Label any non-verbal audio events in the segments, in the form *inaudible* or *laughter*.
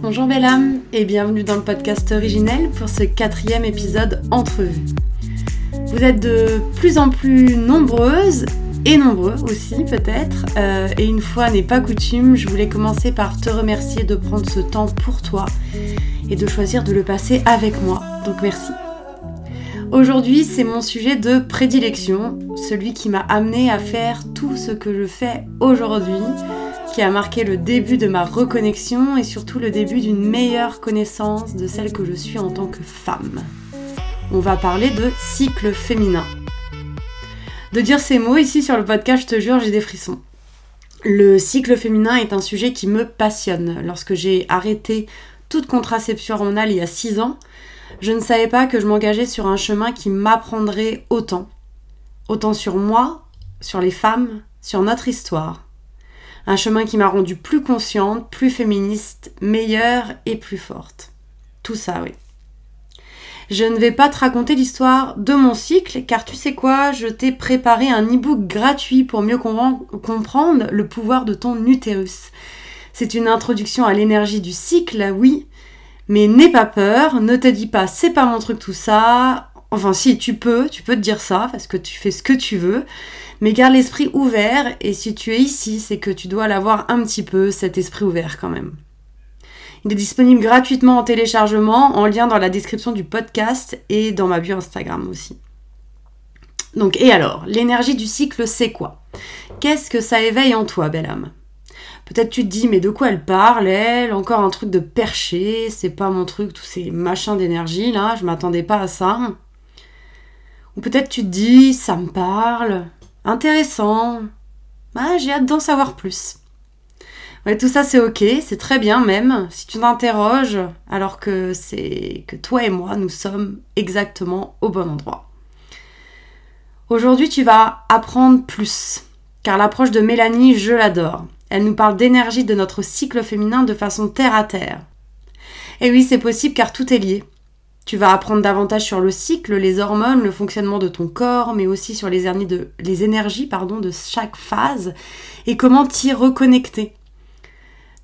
Bonjour belle âme et bienvenue dans le podcast originel pour ce quatrième épisode Entrevue. Vous êtes de plus en plus nombreuses et nombreux aussi peut-être. Euh, et une fois n'est pas coutume, je voulais commencer par te remercier de prendre ce temps pour toi et de choisir de le passer avec moi. Donc merci. Aujourd'hui, c'est mon sujet de prédilection, celui qui m'a amené à faire tout ce que je fais aujourd'hui, qui a marqué le début de ma reconnexion et surtout le début d'une meilleure connaissance de celle que je suis en tant que femme. On va parler de cycle féminin. De dire ces mots ici sur le podcast, je te jure, j'ai des frissons. Le cycle féminin est un sujet qui me passionne. Lorsque j'ai arrêté toute contraception hormonale il y a 6 ans, je ne savais pas que je m'engageais sur un chemin qui m'apprendrait autant. Autant sur moi, sur les femmes, sur notre histoire. Un chemin qui m'a rendue plus consciente, plus féministe, meilleure et plus forte. Tout ça, oui. Je ne vais pas te raconter l'histoire de mon cycle, car tu sais quoi, je t'ai préparé un e-book gratuit pour mieux comprendre le pouvoir de ton utérus. C'est une introduction à l'énergie du cycle, oui, mais n'aie pas peur, ne te dis pas c'est pas mon truc tout ça. Enfin si, tu peux, tu peux te dire ça parce que tu fais ce que tu veux, mais garde l'esprit ouvert et si tu es ici, c'est que tu dois l'avoir un petit peu cet esprit ouvert quand même. Il est disponible gratuitement en téléchargement en lien dans la description du podcast et dans ma bio Instagram aussi. Donc et alors, l'énergie du cycle c'est quoi? Qu'est-ce que ça éveille en toi, belle âme? Peut-être tu te dis, mais de quoi elle parle, elle? Encore un truc de perché, c'est pas mon truc, tous ces machins d'énergie là, je m'attendais pas à ça. Ou peut-être tu te dis, ça me parle, intéressant, ah, j'ai hâte d'en savoir plus. Ouais, tout ça c'est ok, c'est très bien même, si tu t'interroges, alors que c'est que toi et moi, nous sommes exactement au bon endroit. Aujourd'hui, tu vas apprendre plus, car l'approche de Mélanie, je l'adore. Elle nous parle d'énergie de notre cycle féminin de façon terre à terre. Et oui, c'est possible car tout est lié. Tu vas apprendre davantage sur le cycle, les hormones, le fonctionnement de ton corps, mais aussi sur les, énergies de, chaque phase et comment t'y reconnecter.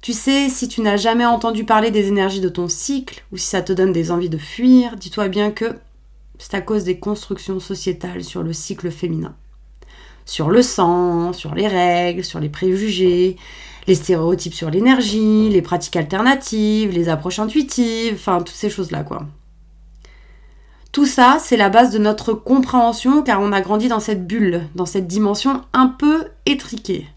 Tu sais, si tu n'as jamais entendu parler des énergies de ton cycle, ou si ça te donne des envies de fuir, dis-toi bien que c'est à cause des constructions sociétales sur le cycle féminin sur le sang, sur les règles, sur les préjugés, les stéréotypes sur l'énergie, les pratiques alternatives, les approches intuitives, enfin toutes ces choses-là quoi. Tout ça, c'est la base de notre compréhension car on a grandi dans cette bulle, dans cette dimension un peu étriquée.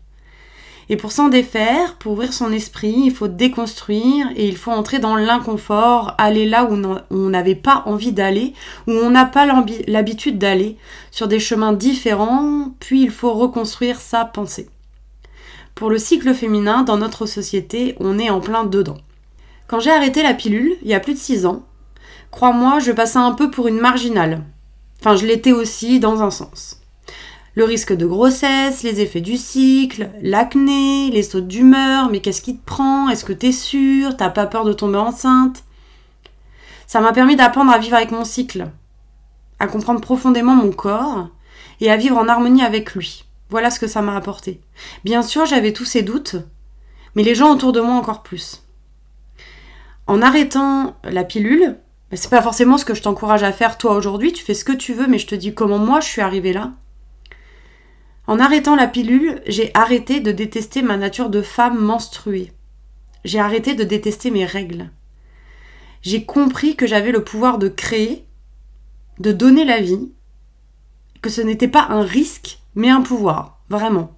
Et pour s'en défaire, pour ouvrir son esprit, il faut déconstruire et il faut entrer dans l'inconfort, aller là où on n'avait pas envie d'aller, où on n'a pas l'habitude d'aller, sur des chemins différents, puis il faut reconstruire sa pensée. Pour le cycle féminin, dans notre société, on est en plein dedans. Quand j'ai arrêté la pilule, il y a plus de 6 ans, crois-moi, je passais un peu pour une marginale. Enfin, je l'étais aussi dans un sens le risque de grossesse, les effets du cycle, l'acné, les sautes d'humeur, mais qu'est-ce qui te prend? Est-ce que t'es sûre? T'as pas peur de tomber enceinte? Ça m'a permis d'apprendre à vivre avec mon cycle, à comprendre profondément mon corps et à vivre en harmonie avec lui. Voilà ce que ça m'a apporté. Bien sûr, j'avais tous ces doutes, mais les gens autour de moi encore plus. En arrêtant la pilule, bah, c'est pas forcément ce que je t'encourage à faire toi aujourd'hui, tu fais ce que tu veux, mais je te dis comment moi je suis arrivée là. En arrêtant la pilule, j'ai arrêté de détester ma nature de femme menstruée. J'ai arrêté de détester mes règles. J'ai compris que j'avais le pouvoir de créer, de donner la vie, que ce n'était pas un risque, mais un pouvoir, vraiment.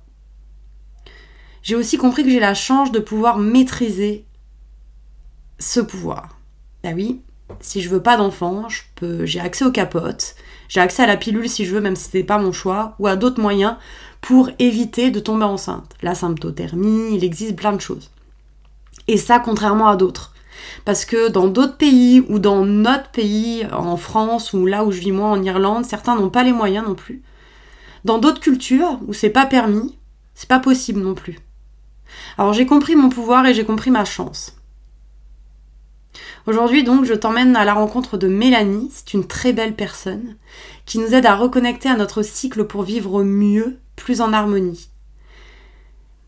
J'ai aussi compris que j'ai la chance de pouvoir maîtriser ce pouvoir. Bah oui, si je veux pas d'enfant, j'ai accès aux capotes, j'ai accès à la pilule si je veux, même si c'était pas mon choix, ou à d'autres moyens pour éviter de tomber enceinte. La symptothermie, il existe plein de choses. Et ça, contrairement à d'autres. Parce que dans d'autres pays ou dans notre pays, en France ou là où je vis moi en Irlande, certains n'ont pas les moyens non plus. Dans d'autres cultures où c'est pas permis, c'est pas possible non plus. Alors j'ai compris mon pouvoir et j'ai compris ma chance. Aujourd'hui donc je t'emmène à la rencontre de Mélanie, c'est une très belle personne qui nous aide à reconnecter à notre cycle pour vivre mieux, plus en harmonie.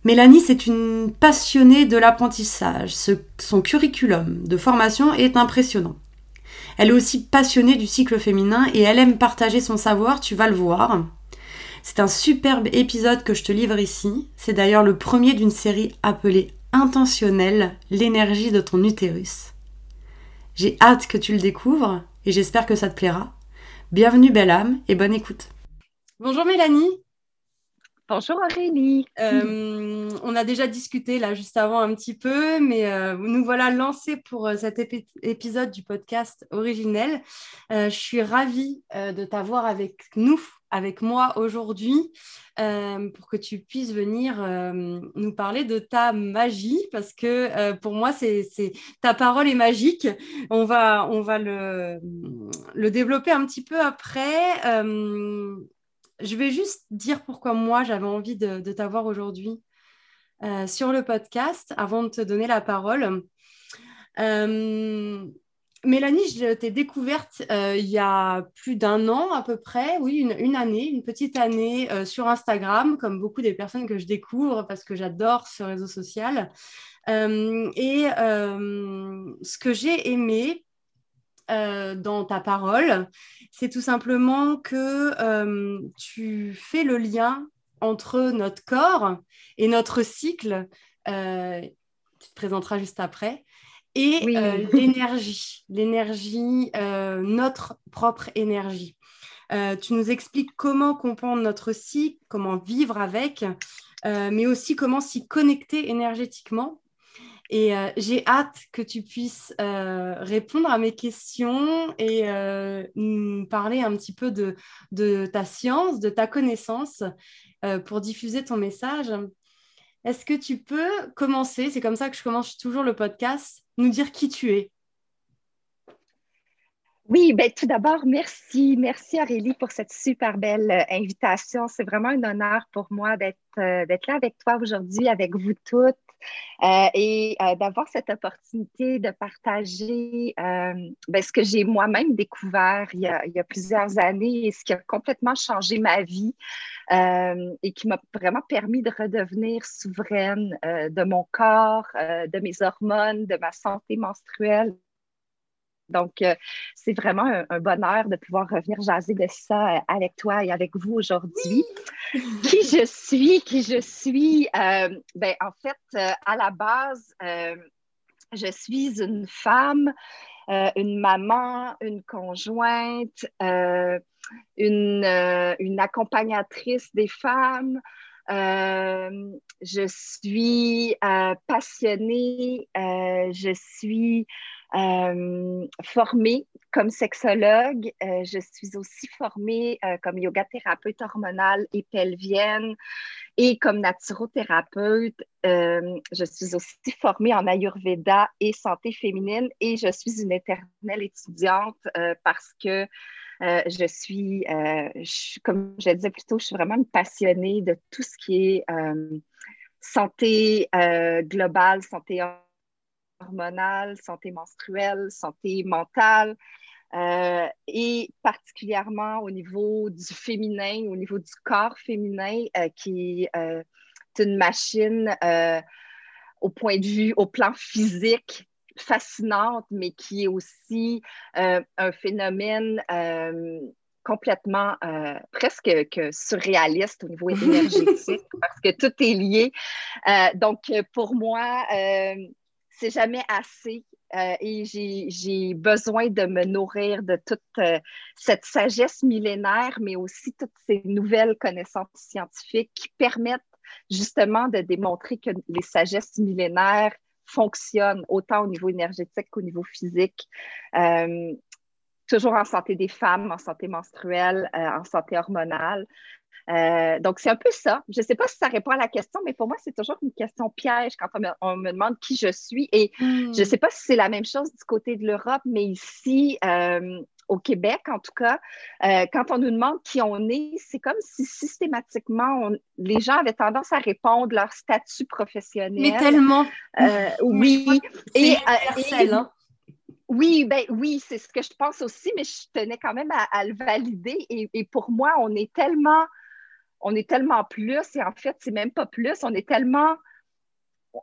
Mélanie, c'est une passionnée de l'apprentissage. son curriculum de formation est impressionnant. Elle est aussi passionnée du cycle féminin et elle aime partager son savoir, tu vas le voir. C'est un superbe épisode que je te livre ici. C'est d'ailleurs le premier d'une série appelée Intentionnelle, l'énergie de ton utérus. J'ai hâte que tu le découvres et j'espère que ça te plaira. Bienvenue belle âme et bonne écoute. Bonjour Mélanie. Bonjour Aurélie. Euh, on a déjà discuté là juste avant un petit peu, mais euh, nous voilà lancés pour euh, cet épisode du podcast originel. je suis ravie de t'avoir avec nous, avec moi aujourd'hui, pour que tu puisses venir nous parler de ta magie, parce que pour moi, c'est ta parole est magique. On va, on va le, le développer un petit peu après je vais juste dire pourquoi moi j'avais envie de, t'avoir aujourd'hui euh, sur le podcast avant de te donner la parole. Euh, Mélanie, je t'ai découverte euh, il y a plus d'un an à peu près, oui, une, année, une petite année sur Instagram, comme beaucoup des personnes que je découvre parce que j'adore ce réseau social. et ce que j'ai aimé, euh, dans ta parole, c'est tout simplement que euh, tu fais le lien entre notre corps et notre cycle, euh, tu te présenteras juste après, et *laughs* l'énergie, l'énergie, notre propre énergie. tu nous expliques comment comprendre notre cycle, comment vivre avec, mais aussi comment s'y connecter énergétiquement. Et euh, j'ai hâte que tu puisses euh, répondre à mes questions et euh, nous parler un petit peu de, de, ta science, de ta connaissance pour diffuser ton message. Est-ce que tu peux commencer, c'est comme ça que je commence toujours le podcast, nous dire qui tu es? Oui, ben, tout d'abord, merci. Merci Aurélie pour cette super belle invitation. C'est vraiment un honneur pour moi d'être d'être là avec toi aujourd'hui, avec vous toutes. Euh, et euh, d'avoir cette opportunité de partager euh, ben, ce que j'ai moi-même découvert il y, a, il y, a, plusieurs années et ce qui a complètement changé ma vie et qui m'a vraiment permis de redevenir souveraine de mon corps, de mes hormones, de ma santé menstruelle. Donc, c'est vraiment un, bonheur de pouvoir revenir jaser de ça avec toi et avec vous aujourd'hui. qui je suis, qui je suis, ben, en fait, à la base, je suis une femme, une maman, une conjointe, une, une, accompagnatrice des femmes. je suis passionnée, je suis euh, formée comme sexologue. Euh, je suis aussi formée euh, comme yoga thérapeute hormonale et pelvienne et comme naturothérapeute. je suis aussi formée en Ayurveda et santé féminine et je suis une éternelle étudiante parce que je suis, comme je disais plus tôt, je suis vraiment passionnée de tout ce qui est santé globale, santé hormonale, santé menstruelle, santé mentale, euh, et particulièrement au niveau du féminin, au niveau du corps féminin, euh, qui euh, est une machine au point de vue, au plan physique, fascinante, mais qui est aussi un phénomène complètement presque que surréaliste au niveau *laughs* énergétique parce que tout est lié. donc, pour moi, c'est jamais assez. Euh, et j'ai besoin de me nourrir de toute euh, cette sagesse millénaire, mais aussi toutes ces nouvelles connaissances scientifiques qui permettent justement de démontrer que les sagesses millénaires fonctionnent autant au niveau énergétique qu'au niveau physique. Euh, toujours en santé des femmes, en santé menstruelle, en santé hormonale. Euh, donc, c'est un peu ça. Je ne sais pas si ça répond à la question, mais pour moi, c'est toujours une question piège quand on me, demande qui je suis. Et hmm. je ne sais pas si c'est la même chose du côté de l'Europe, mais ici, euh, au Québec, en tout cas, euh, quand on nous demande qui on est, c'est comme si systématiquement, les gens avaient tendance à répondre leur statut professionnel. Mais tellement. *laughs* oui. Et, et, hein. Oui, ben oui, c'est ce que je pense aussi, mais je tenais quand même à, le valider. Et, et, pour moi, on est tellement on est tellement plus, et en fait, c'est même pas plus, on est tellement,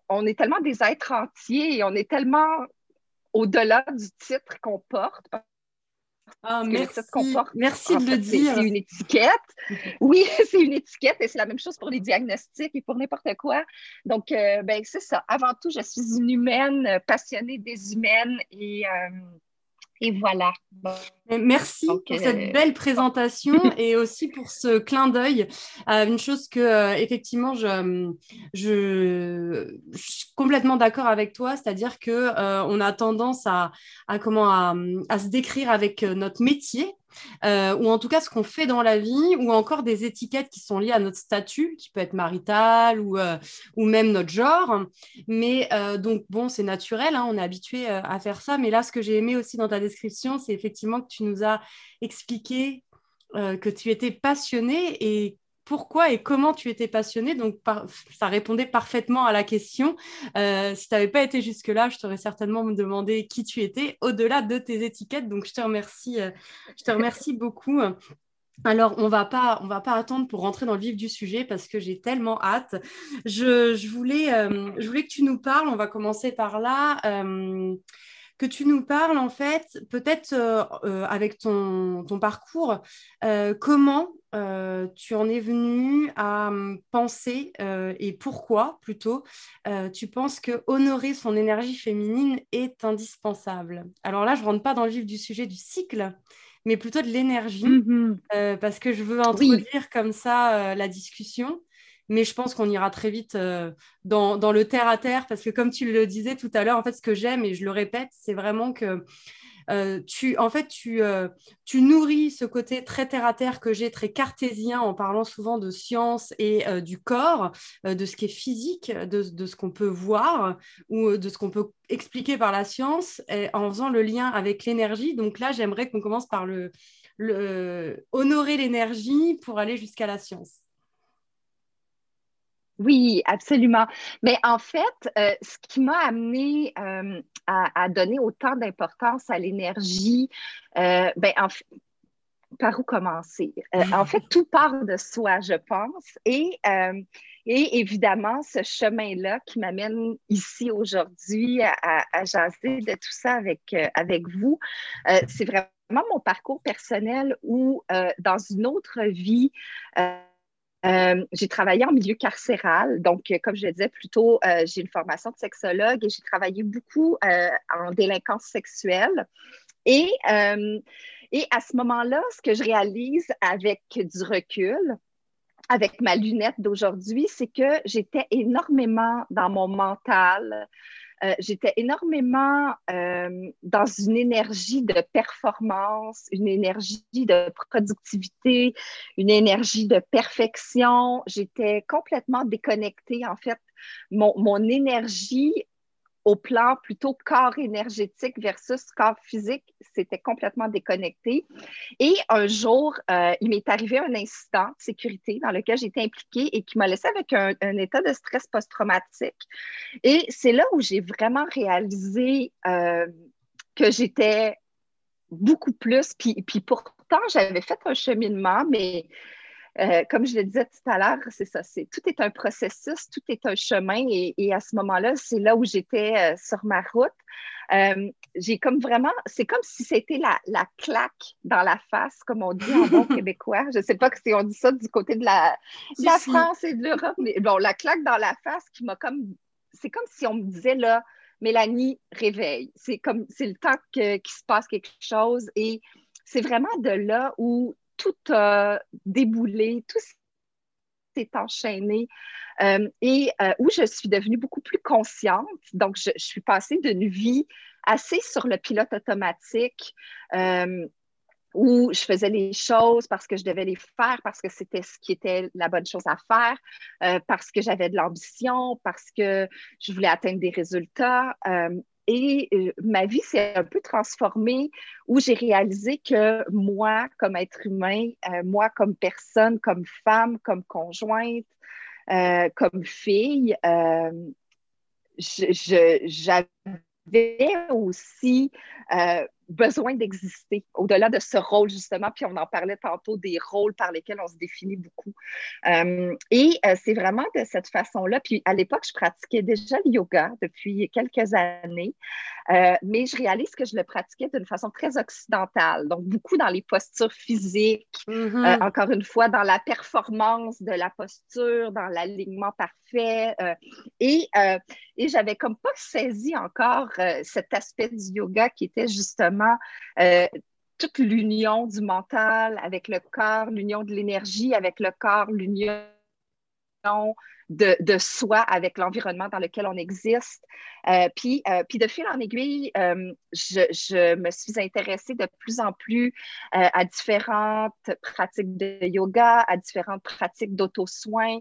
on est tellement des êtres entiers et on est tellement au-delà du titre qu'on porte. Ah, merci. merci de le dire. C'est une étiquette. *laughs* Oui, *laughs* c'est une étiquette et c'est la même chose pour les diagnostics et pour n'importe quoi. Donc, euh, ben, c'est ça. Avant tout, je suis une humaine passionnée des humaines et euh, et voilà. Merci pour cette euh, belle présentation *laughs* et aussi pour ce clin d'œil à une chose que, euh, effectivement, je, je, suis complètement d'accord avec toi, c'est-à-dire que euh, on a tendance à, à comment, à, à, se décrire avec notre métier euh, ou en tout cas ce qu'on fait dans la vie, ou encore des étiquettes qui sont liées à notre statut, qui peut être marital ou, euh, ou même notre genre. Mais euh, donc, bon, c'est naturel, hein, on est habitué à faire ça. Mais là, ce que j'ai aimé aussi dans ta description, c'est effectivement que tu nous as expliqué que tu étais passionné et pourquoi et comment tu étais passionnée. Donc, ça répondait parfaitement à la question. Euh, si tu n'avais pas été jusque-là, je t'aurais certainement demandé qui tu étais au-delà de tes étiquettes. Donc, je te remercie, euh, je te remercie *laughs* beaucoup. Alors, on va pas, on va pas attendre pour rentrer dans le vif du sujet parce que j'ai tellement hâte. Je, voulais, euh, je voulais que tu nous parles. On va commencer par là que tu nous parles en fait, peut-être euh, euh, avec ton, parcours, euh, comment tu en es venu à penser et pourquoi plutôt tu penses que honorer son énergie féminine est indispensable? Alors là, je rentre pas dans le vif du sujet du cycle, mais plutôt de l'énergie, mm-hmm. parce que je veux introduire comme ça la discussion mais je pense qu'on ira très vite euh, dans, dans, le terre à terre parce que comme tu le disais tout à l'heure, en fait, ce que j'aime et je le répète, c'est vraiment que euh, tu, en fait, tu, euh, tu nourris ce côté très terre à terre que j'ai, très cartésien, en parlant souvent de science et du corps, de ce qui est physique, de, ce qu'on peut voir ou de ce qu'on peut expliquer par la science, en faisant le lien avec l'énergie. Donc là, j'aimerais qu'on commence par honorer l'énergie pour aller jusqu'à la science. Oui, absolument. Mais en fait, euh, ce qui m'a amené euh, à, donner autant d'importance à l'énergie, euh, ben, par où commencer? en fait, tout part de soi, je pense. Et, et évidemment, ce chemin-là qui m'amène ici aujourd'hui à, à, jaser de tout ça avec, avec vous, c'est vraiment mon parcours personnel où, dans une autre vie, euh, j'ai travaillé en milieu carcéral, donc euh, comme je le disais plus tôt, euh, j'ai une formation de sexologue et j'ai travaillé beaucoup en délinquance sexuelle. Et, et à ce moment-là, ce que je réalise avec du recul, avec ma lunette d'aujourd'hui, c'est que j'étais énormément dans mon mental, euh, j'étais énormément euh, dans une énergie de performance, une énergie de productivité, une énergie de perfection. J'étais complètement déconnectée. En fait, mon, mon énergie au plan plutôt corps énergétique versus corps physique, c'était complètement déconnecté. Et un jour, euh, il m'est arrivé un incident de sécurité dans lequel j'étais impliquée et qui m'a laissé avec un, état de stress post-traumatique. Et c'est là où j'ai vraiment réalisé euh, que j'étais beaucoup plus, puis, puis pourtant, j'avais fait un cheminement, mais euh, comme je le disais tout à l'heure, c'est ça, c'est, tout est un processus, tout est un chemin et, à ce moment-là, c'est là où j'étais euh, sur ma route. Euh, j'ai comme vraiment, c'est comme si c'était la, la, claque dans la face, comme on dit en bon *laughs* québécois. Je ne sais pas si on dit ça du côté de la, la France et de l'Europe, mais bon, la claque dans la face qui m'a comme, c'est comme si on me disait là, Mélanie, réveille. C'est comme, c'est le temps qu'il se passe quelque chose et c'est vraiment de là où tout a déboulé, tout s'est enchaîné euh, et euh, où je suis devenue beaucoup plus consciente. Donc, je, suis passée d'une vie assez sur le pilote automatique. Euh, où je faisais les choses parce que je devais les faire, parce que c'était ce qui était la bonne chose à faire, parce que j'avais de l'ambition, parce que je voulais atteindre des résultats. Et euh, ma vie s'est un peu transformée où j'ai réalisé que moi, comme être humain, euh, moi, comme personne, comme femme, comme conjointe, euh, comme fille, j'avais aussi besoin d'exister, au-delà de ce rôle, justement, puis on en parlait tantôt des rôles par lesquels on se définit beaucoup. Euh, et euh, c'est vraiment de cette façon-là. Puis à l'époque, je pratiquais déjà le yoga depuis quelques années, euh, mais je réalise que je le pratiquais d'une façon très occidentale, donc beaucoup dans les postures physiques, mm-hmm. encore une fois, dans la performance de la posture, dans l'alignement parfait. et, et j'avais comme pas saisi encore cet aspect du yoga qui était justement euh, toute l'union du mental avec le corps, l'union de l'énergie avec le corps, l'union de, soi avec l'environnement dans lequel on existe. Euh, puis, euh, puis, de fil en aiguille, je, me suis intéressée de plus en plus à différentes pratiques de yoga, à différentes pratiques d'auto-soin,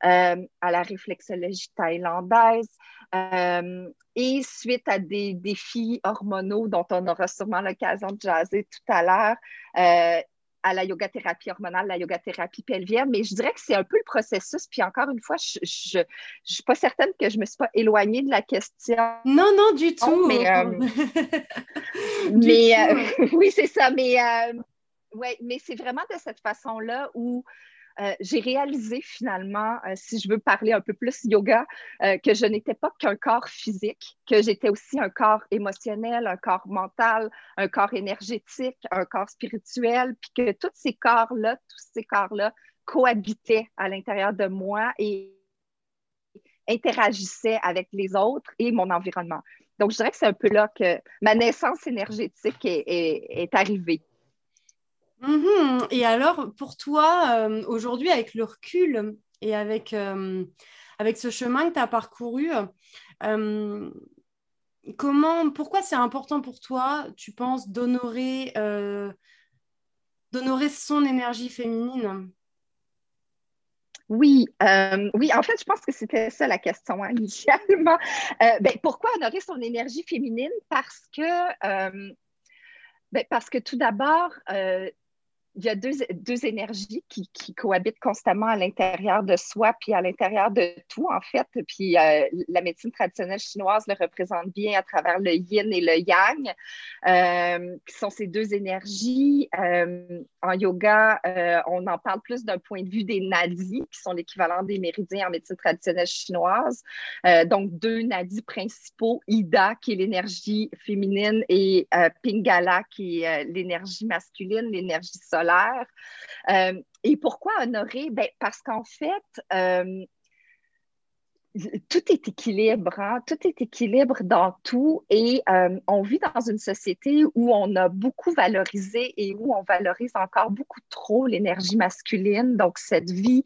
à la réflexologie thaïlandaise. Euh, et suite à des défis hormonaux dont on aura sûrement l'occasion de jaser tout à l'heure, euh, à la yoga thérapie hormonale, la yoga thérapie pelvienne, mais je dirais que c'est un peu le processus. Puis encore une fois, je ne suis pas certaine que je ne me suis pas éloignée de la question. Non, non, du tout. Mais, euh, *laughs* mais *laughs* oui, c'est ça. Mais, ouais, mais c'est vraiment de cette façon-là où euh, j'ai réalisé finalement, euh, si je veux parler un peu plus yoga, euh, que je n'étais pas qu'un corps physique, que j'étais aussi un corps émotionnel, un corps mental, un corps énergétique, un corps spirituel, puis que tous ces corps-là, tous ces corps-là cohabitaient à l'intérieur de moi et interagissaient avec les autres et mon environnement. Donc, je dirais que c'est un peu là que ma naissance énergétique est arrivée. Mhm. Et alors, pour toi, euh, aujourd'hui, avec le recul et avec, euh, avec ce chemin que tu as parcouru, euh, comment, pourquoi c'est important pour toi, tu penses, d'honorer, d'honorer son énergie féminine? Oui, oui, en fait, je pense que c'était ça la question hein, *laughs* initialement. ben, pourquoi honorer son énergie féminine? Parce que, ben, parce que tout d'abord, il y a deux, deux énergies qui, cohabitent constamment à l'intérieur de soi, puis à l'intérieur de tout, en fait. Puis euh, la médecine traditionnelle chinoise le représente bien à travers le yin et le yang, euh, qui sont ces deux énergies. Euh, en yoga, on en parle plus d'un point de vue des nadis, qui sont l'équivalent des méridiens en médecine traditionnelle chinoise. donc, deux nadis principaux, Ida, qui est l'énergie féminine, et Pingala, qui est l'énergie masculine, l'énergie solaire. Euh, et pourquoi honorer? Ben, parce qu'en fait, euh, tout est équilibre, hein. tout est équilibre dans tout et euh, on vit dans une société où on a beaucoup valorisé et où on valorise encore beaucoup trop l'énergie masculine. Donc, cette vie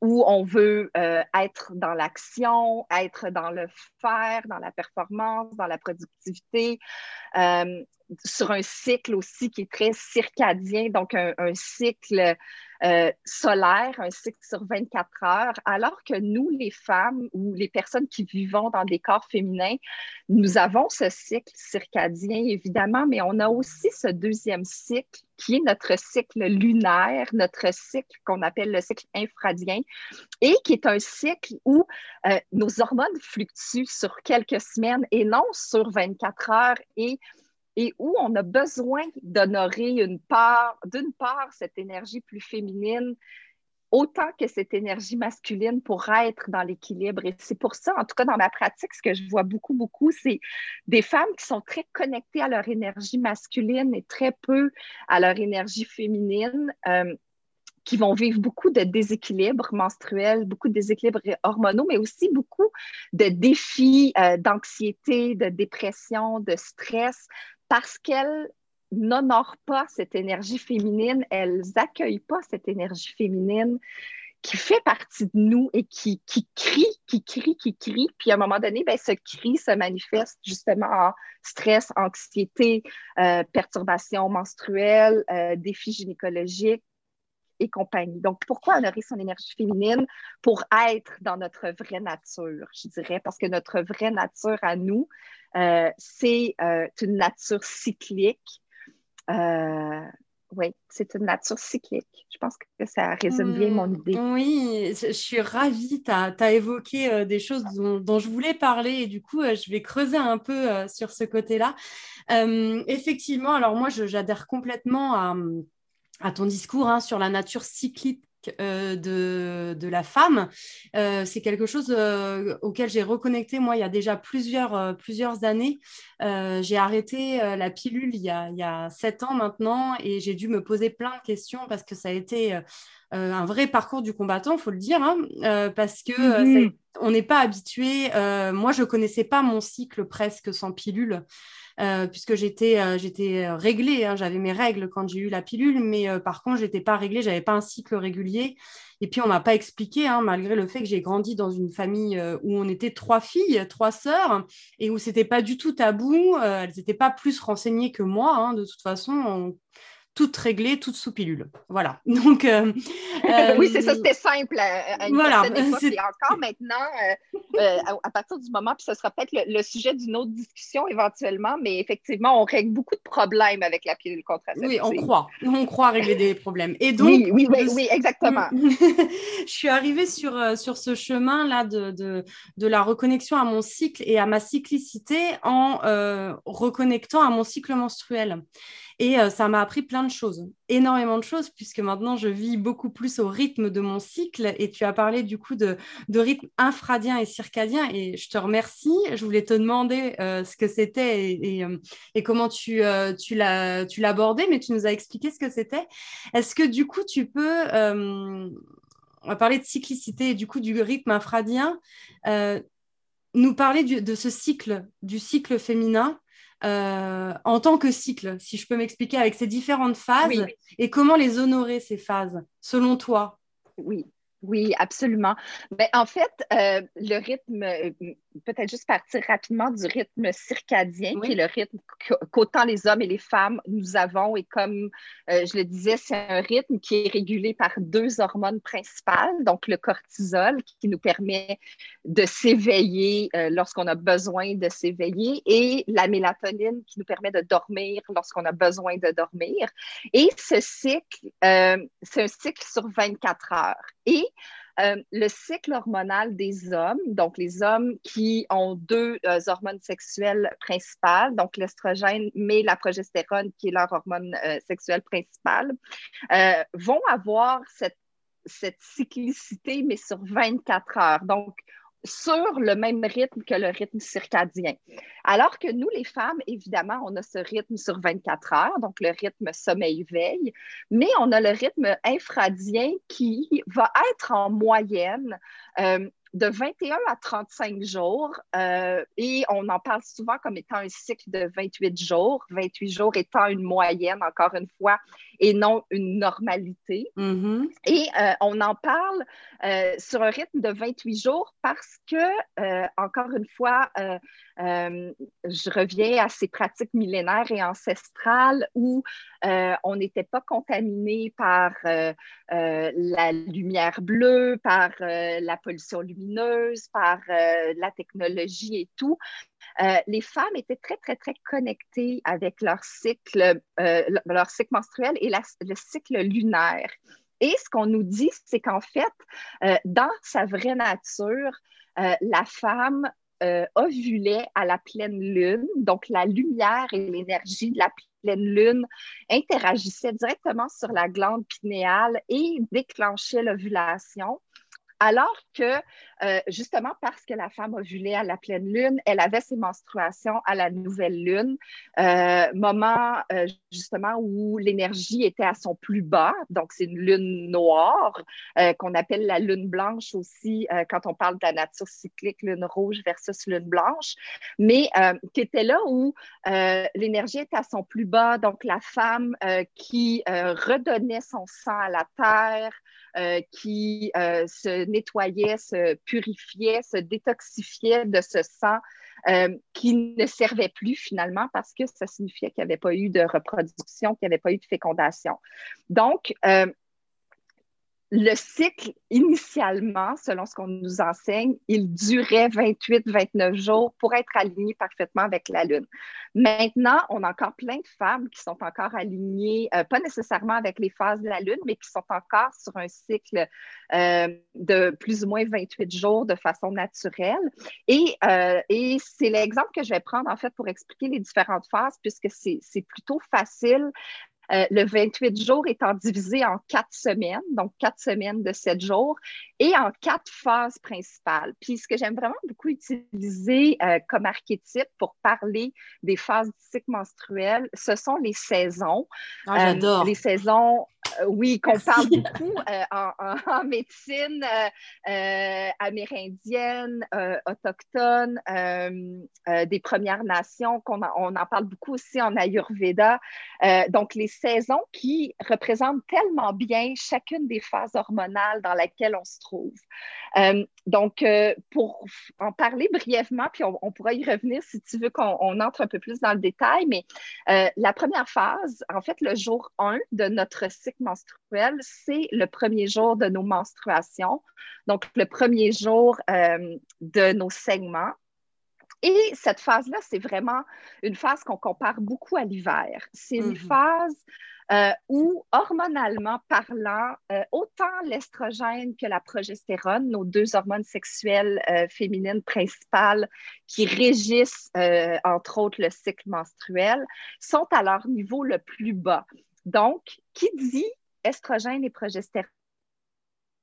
où on veut être dans l'action, être dans le faire, dans la performance, dans la productivité sur un cycle aussi qui est très circadien, donc un, cycle euh, solaire, un cycle sur 24 heures, alors que nous, les femmes ou les personnes qui vivons dans des corps féminins, nous avons ce cycle circadien, évidemment, mais on a aussi ce deuxième cycle qui est notre cycle lunaire, notre cycle qu'on appelle le cycle infradien, et qui est un cycle où euh, nos hormones fluctuent sur quelques semaines et non sur 24 heures. Et et où on a besoin d'honorer une part, d'une part, cette énergie plus féminine, autant que cette énergie masculine pour être dans l'équilibre. Et c'est pour ça, en tout cas dans ma pratique, ce que je vois beaucoup, beaucoup, c'est des femmes qui sont très connectées à leur énergie masculine et très peu à leur énergie féminine. Euh, qui vont vivre beaucoup de déséquilibres menstruels, beaucoup de déséquilibres hormonaux, mais aussi beaucoup de défis euh, d'anxiété, de dépression, de stress, parce qu'elles n'honorent pas cette énergie féminine, elles n'accueillent pas cette énergie féminine qui fait partie de nous et qui, crie, qui crie, qui crie. Puis à un moment donné, ben, ce cri se manifeste justement en stress, anxiété, euh, perturbations menstruelles, euh, défis gynécologiques et compagnie. Donc, pourquoi honorer son énergie féminine? Pour être dans notre vraie nature, je dirais, parce que notre vraie nature à nous, c'est euh, une nature cyclique. Euh, oui, c'est une nature cyclique. Je pense que ça résume bien mon mmh, idée. Oui, je suis ravie. Tu as, évoqué euh, des choses dont, je voulais parler et du coup, euh, je vais creuser un peu euh, sur ce côté-là. effectivement, alors moi, j'adhère complètement à, ton discours hein, sur la nature cyclique euh, de, la femme. Euh, c'est quelque chose euh, auquel j'ai reconnecté, moi, il y a déjà plusieurs, plusieurs années. j'ai arrêté la pilule il y, a, sept ans maintenant et j'ai dû me poser plein de questions parce que ça a été un vrai parcours du combattant, il faut le dire, hein, parce que mhm. on n'est pas habitué. moi, je ne connaissais pas mon cycle presque sans pilule. Euh, puisque j'étais euh, j'étais réglée, hein, j'avais mes règles quand j'ai eu la pilule, mais euh, par contre, je n'étais pas réglée, j'avais pas un cycle régulier. Et puis, on m'a pas expliqué, hein, malgré le fait que j'ai grandi dans une famille où on était trois filles, trois sœurs, et où c'était pas du tout tabou. elles n'étaient pas plus renseignées que moi. Hein, de toute façon, toutes réglées, toutes sous pilule. Voilà. *laughs* Donc, euh, oui, c'est ça, euh, c'était simple à, une voilà, époque. *laughs* Et encore maintenant, euh, à, partir du moment, puis ce sera peut-être le, sujet d'une autre discussion éventuellement, mais effectivement, on règle beaucoup de problèmes avec la pilule contraceptive. Oui, on croit. On croit régler des problèmes. Et donc, oui, oui, oui, oui exactement. *laughs* je suis arrivée sur, sur ce chemin-là de, de, de, la reconnexion à mon cycle et à ma cyclicité en reconnectant à mon cycle menstruel. Et euh, ça m'a appris plein de choses, énormément de choses, puisque maintenant je vis beaucoup plus au rythme de mon cycle. Et tu as parlé du coup de, rythme infradien et circadien. Et je te remercie. Je voulais te demander euh, ce que c'était et, euh, comment tu, tu l'abordais, mais tu nous as expliqué ce que c'était. Est-ce que du coup tu peux on va parler de cyclicité et du coup du rythme infradien, nous parler de ce cycle, du cycle féminin euh, en tant que cycle, si je peux m'expliquer, avec ces différentes phases et comment les honorer, ces phases, selon toi? Oui, oui, absolument. Mais en fait, euh, le rythme, euh, peut-être juste partir rapidement du rythme circadien, qui est le rythme qu'autant les hommes et les femmes nous avons. Et comme euh, je le disais, c'est un rythme qui est régulé par deux hormones principales, donc le cortisol qui nous permet de s'éveiller lorsqu'on a besoin de s'éveiller et la mélatonine qui nous permet de dormir lorsqu'on a besoin de dormir. Et ce cycle, c'est un cycle sur 24 heures. Et euh, le cycle hormonal des hommes, donc les hommes qui ont deux euh, hormones sexuelles principales, donc l'estrogène mais la progestérone qui est leur hormone euh, sexuelle principale, vont avoir cette, cette cyclicité, mais sur 24 heures. Sur le même rythme que le rythme circadien. Alors que nous, les femmes, évidemment, on a ce rythme sur 24 heures, donc le rythme sommeil-veille, mais on a le rythme infradien qui va être en moyenne euh, de 21 à 35 jours euh, et on en parle souvent comme étant un cycle de 28 jours, 28 jours étant une moyenne, encore une fois, et non une normalité. Mm-hmm. Et euh, on en parle euh, sur un rythme de 28 jours parce que, encore une fois, je reviens à ces pratiques millénaires et ancestrales où on n'était pas contaminé par la lumière bleue, par la pollution lumineuse par euh, la technologie et tout, euh, les femmes étaient très, très, très connectées avec leur cycle, euh, leur cycle menstruel et le cycle lunaire. Et ce qu'on nous dit, c'est qu'en fait, dans sa vraie nature, la femme ovulait à la pleine lune, donc la lumière et l'énergie de la pleine lune interagissaient directement sur la glande pinéale et déclenchaient l'ovulation. Alors que, euh, justement, parce que la femme ovulait à la pleine lune, elle avait ses menstruations à la nouvelle lune, euh, moment euh, justement où l'énergie était à son plus bas. Donc, c'est une lune noire qu'on appelle la lune blanche aussi quand on parle de la nature cyclique, lune rouge versus lune blanche, mais qui était là où l'énergie était à son plus bas. Donc, la femme qui redonnait son sang à la terre, qui se nettoyait, se purifiait, se détoxifiait de ce sang euh, qui ne servait plus finalement parce que ça signifiait qu'il n'y avait pas eu de reproduction, qu'il n'y avait pas eu de fécondation. Donc, euh, le cycle, initialement, selon ce qu'on nous enseigne, il durait 28-29 jours pour être aligné parfaitement avec la Lune. Maintenant, on a encore plein de femmes qui sont encore alignées, euh, pas nécessairement avec les phases de la Lune, mais qui sont encore sur un cycle euh, de plus ou moins 28 jours de façon naturelle. Euh, et c'est l'exemple que je vais prendre, en fait, pour expliquer les différentes phases, puisque c'est plutôt facile euh, le 28 jours étant divisé en quatre semaines, donc quatre semaines de sept jours, et en quatre phases principales. Puis ce que j'aime vraiment beaucoup utiliser euh, comme archétype pour parler des phases du cycle menstruel, ce sont les saisons. Ah, j'adore. Euh, les saisons, oui, qu'on parle beaucoup *laughs* en, médecine amérindienne, autochtone, des Premières Nations, qu'on on en parle beaucoup aussi en Ayurveda. donc, les saisons qui représentent tellement bien chacune des phases hormonales dans laquelle on se trouve. Euh, donc, euh, pour en parler brièvement, puis on, pourra y revenir si tu veux qu'on entre un peu plus dans le détail, mais euh, la première phase, en fait, le jour 1 de notre cycle menstruel, c'est le premier jour de nos menstruations, donc le premier jour de nos saignements. Et cette phase-là, c'est vraiment une phase qu'on compare beaucoup à l'hiver. C'est une mm-hmm. phase euh, où, hormonalement parlant, euh, autant l'estrogène que la progestérone, nos deux hormones sexuelles euh, féminines principales qui régissent, entre autres, le cycle menstruel, sont à leur niveau le plus bas. Donc, qui dit estrogène et progestérone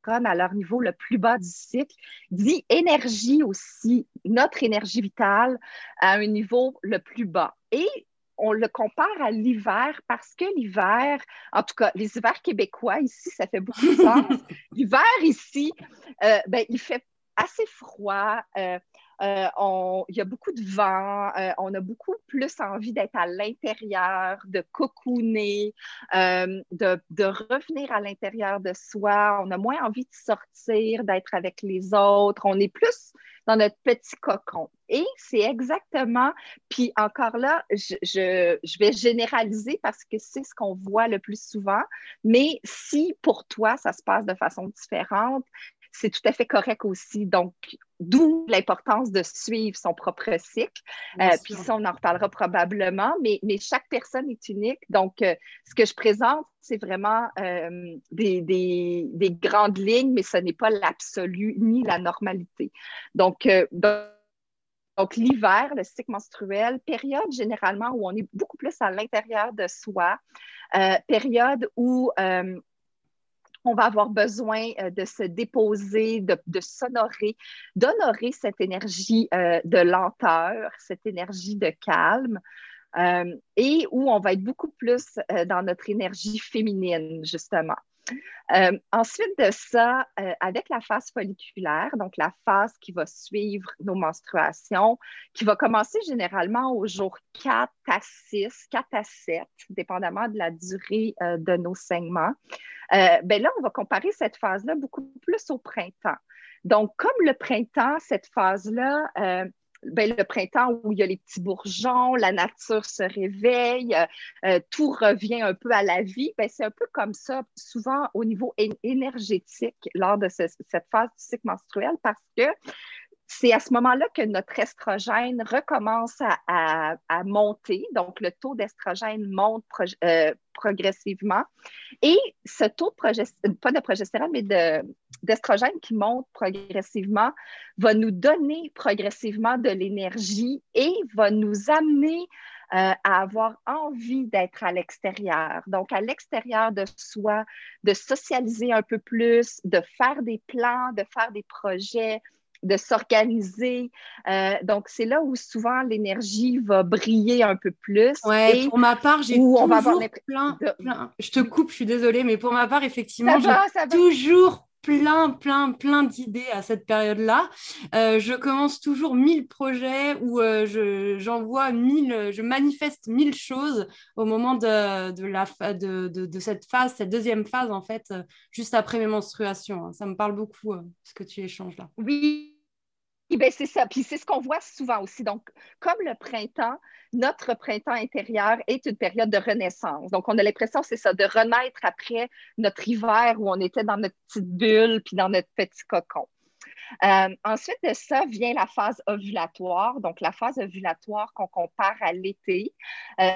à leur niveau le plus bas du cycle, dit énergie aussi, notre énergie vitale à un niveau le plus bas. Et on le compare à l'hiver parce que l'hiver, en tout cas, les hivers québécois ici, ça fait beaucoup de *laughs* sens. l'hiver ici, euh, ben, il fait assez froid. Euh, euh, il y a beaucoup de vent, euh, on a beaucoup plus envie d'être à l'intérieur, de cocooner, euh, de, revenir à l'intérieur de soi. On a moins envie de sortir, d'être avec les autres. On est plus dans notre petit cocon. Et c'est exactement, puis encore là, je, vais généraliser parce que c'est ce qu'on voit le plus souvent, mais si pour toi, ça se passe de façon différente, c'est tout à fait correct aussi. Donc, d'où l'importance de suivre son propre cycle. Euh, puis ça, on en reparlera probablement, mais, mais chaque personne est unique. Donc, euh, ce que je présente, c'est vraiment euh, des, des, des, grandes lignes, mais ce n'est pas l'absolu ni la normalité. Donc, donc donc, l'hiver, le cycle menstruel, période généralement où on est beaucoup plus à l'intérieur de soi, période où on va avoir besoin euh, de se déposer, de, s'honorer, d'honorer cette énergie euh, de lenteur, cette énergie de calme. Euh, et où on va être beaucoup plus dans notre énergie féminine, justement. Euh, ensuite de ça, euh, avec la phase folliculaire, donc la phase qui va suivre nos menstruations, qui va commencer généralement au jour 4 à 6, 4 à 7, dépendamment de la durée euh, de nos saignements, ben là, on va comparer cette phase-là beaucoup plus au printemps. Donc, comme le printemps, cette phase-là, ben, le printemps où il y a les petits bourgeons, la nature se réveille, euh, euh, tout revient un peu à la vie, ben, c'est un peu comme ça, souvent au niveau énergétique lors de cette phase du cycle menstruel, parce que c'est à ce moment-là que notre estrogène recommence à, monter. Donc, le taux d'estrogène monte euh, progressivement. Et ce taux de progestérone, pas de progestérone, mais d'estrogène qui monte progressivement va nous donner progressivement de l'énergie et va nous amener euh, à avoir envie d'être à l'extérieur. Donc, à l'extérieur de soi, de socialiser un peu plus, de faire des plans, de faire des projets, de s'organiser. Euh, donc, c'est là où souvent l'énergie va briller un peu plus. Oui, pour ma part, j'ai toujours plein, Je te coupe, je suis désolée, mais pour ma part, effectivement, j'ai toujours plein, plein, plein d'idées à cette période-là. Euh, je commence toujours mille projets où euh, je, j'envoie mille, je manifeste mille choses au moment de, de la, de, de, cette phase, cette deuxième phase, en fait, juste après mes menstruations. Hein. Ça me parle beaucoup, ce que tu échanges là. Oui, ben c'est ça. Puis c'est ce qu'on voit souvent aussi. Donc, comme le printemps, notre printemps intérieur est une période de renaissance. Donc, on a l'impression, c'est ça, de renaître après notre hiver où on était dans notre petite bulle puis dans notre petit cocon. Euh, ensuite de ça vient la phase ovulatoire. Donc, la phase ovulatoire qu'on compare à l'été. Euh,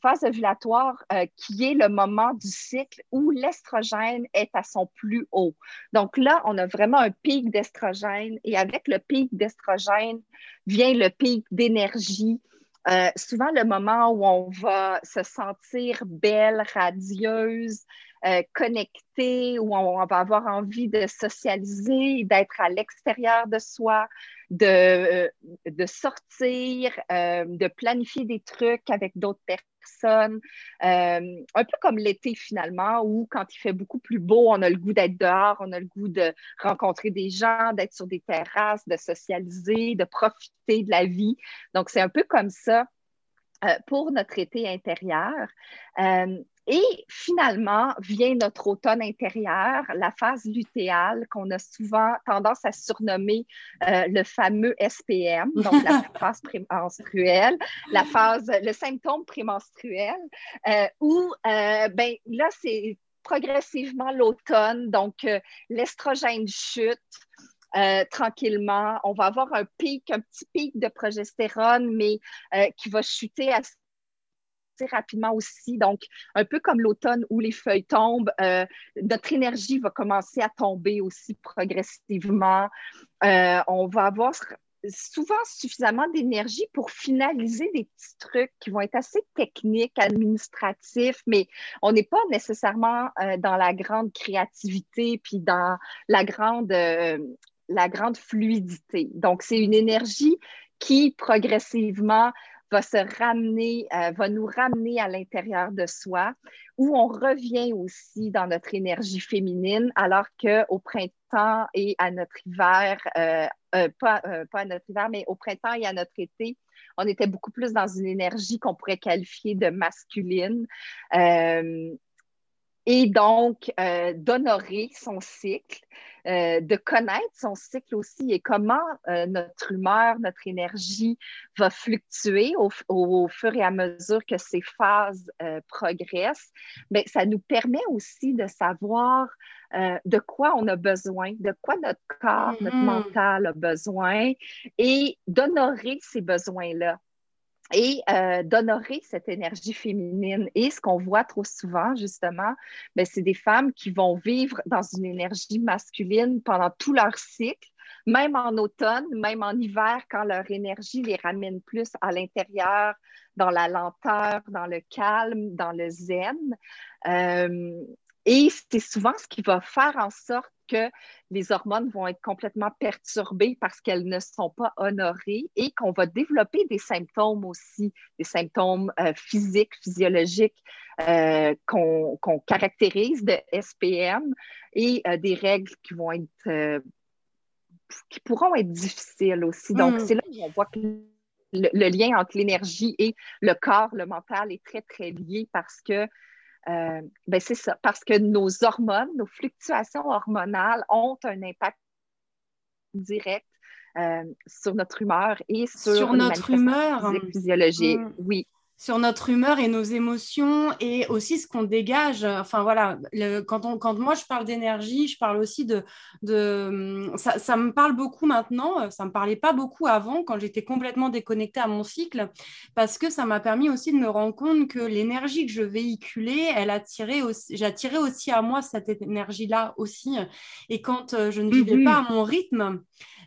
phase ovulatoire euh, qui est le moment du cycle où l'estrogène est à son plus haut. Donc là, on a vraiment un pic d'estrogène et avec le pic d'estrogène vient le pic d'énergie. Euh, souvent le moment où on va se sentir belle, radieuse, euh, connectée, où on, va avoir envie de socialiser, d'être à l'extérieur de soi, de, de sortir, de planifier des trucs avec d'autres personnes euh, un peu comme l'été finalement, où quand il fait beaucoup plus beau, on a le goût d'être dehors, on a le goût de rencontrer des gens, d'être sur des terrasses, de socialiser, de profiter de la vie. Donc, c'est un peu comme ça euh, pour notre été intérieur. Euh, et finalement vient notre automne intérieur, la phase lutéale qu'on a souvent tendance à surnommer euh, le fameux SPM, donc la *laughs* phase prémenstruelle, la phase, le symptôme prémenstruel, euh, où euh, ben, là, c'est progressivement l'automne, donc l'estrogène chute. tranquillement. On va avoir un pic, un petit pic de progestérone, mais qui va chuter à rapidement aussi. Donc, un peu comme l'automne où les feuilles tombent, euh, notre énergie va commencer à tomber aussi progressivement. Euh, on va avoir souvent suffisamment d'énergie pour finaliser des petits trucs qui vont être assez techniques, administratifs, mais on n'est pas nécessairement euh, dans la grande créativité puis dans la grande, la grande fluidité. Donc, c'est une énergie qui progressivement va se ramener, euh, va nous ramener à l'intérieur de soi, où on revient aussi dans notre énergie féminine, alors qu'au printemps et à notre hiver, euh, euh, pas, pas, à notre hiver, mais au printemps et à notre été, on était beaucoup plus dans une énergie qu'on pourrait qualifier de masculine. Et donc d'honorer son cycle, euh, de connaître son cycle aussi et comment euh, notre humeur, notre énergie va fluctuer au, fur et à mesure que ces phases euh, progressent, mais ça nous permet aussi de savoir de quoi on a besoin, de quoi notre corps, notre mm-hmm. mental a besoin et d'honorer ces besoins-là et euh, d'honorer cette énergie féminine. Et ce qu'on voit trop souvent, justement, ben, c'est des femmes qui vont vivre dans une énergie masculine pendant tout leur cycle, même en automne, même en hiver, quand leur énergie les ramène plus à l'intérieur, dans la lenteur, dans le calme, dans le zen. Euh, et c'est souvent ce qui va faire en sorte que les hormones vont être complètement perturbées parce qu'elles ne sont pas honorées et qu'on va développer des symptômes aussi, des symptômes euh, physiques, physiologiques euh, qu'on caractérise de SPM et euh, des règles qui vont être qui pourront être difficiles aussi. Donc, hmm. c'est là où on voit que le lien entre l'énergie et le corps, le mental est très, très lié parce que euh, ben c'est ça, parce que nos hormones, nos fluctuations hormonales ont un impact direct euh, sur notre humeur et sur, notre humeur physiologique. Mm. Oui sur notre humeur et nos émotions et aussi ce qu'on dégage. Enfin voilà, quand, on, quand moi je parle d'énergie, je parle aussi de... de ça, ça, me parle beaucoup maintenant, ça ne me parlait pas beaucoup avant quand j'étais complètement déconnectée à mon cycle, parce que ça m'a permis aussi de me rendre compte que l'énergie que je véhiculais, elle attirait aussi, j'attirais aussi à moi cette énergie-là aussi. Et quand euh, je ne vivais mm-hmm. pas à mon rythme,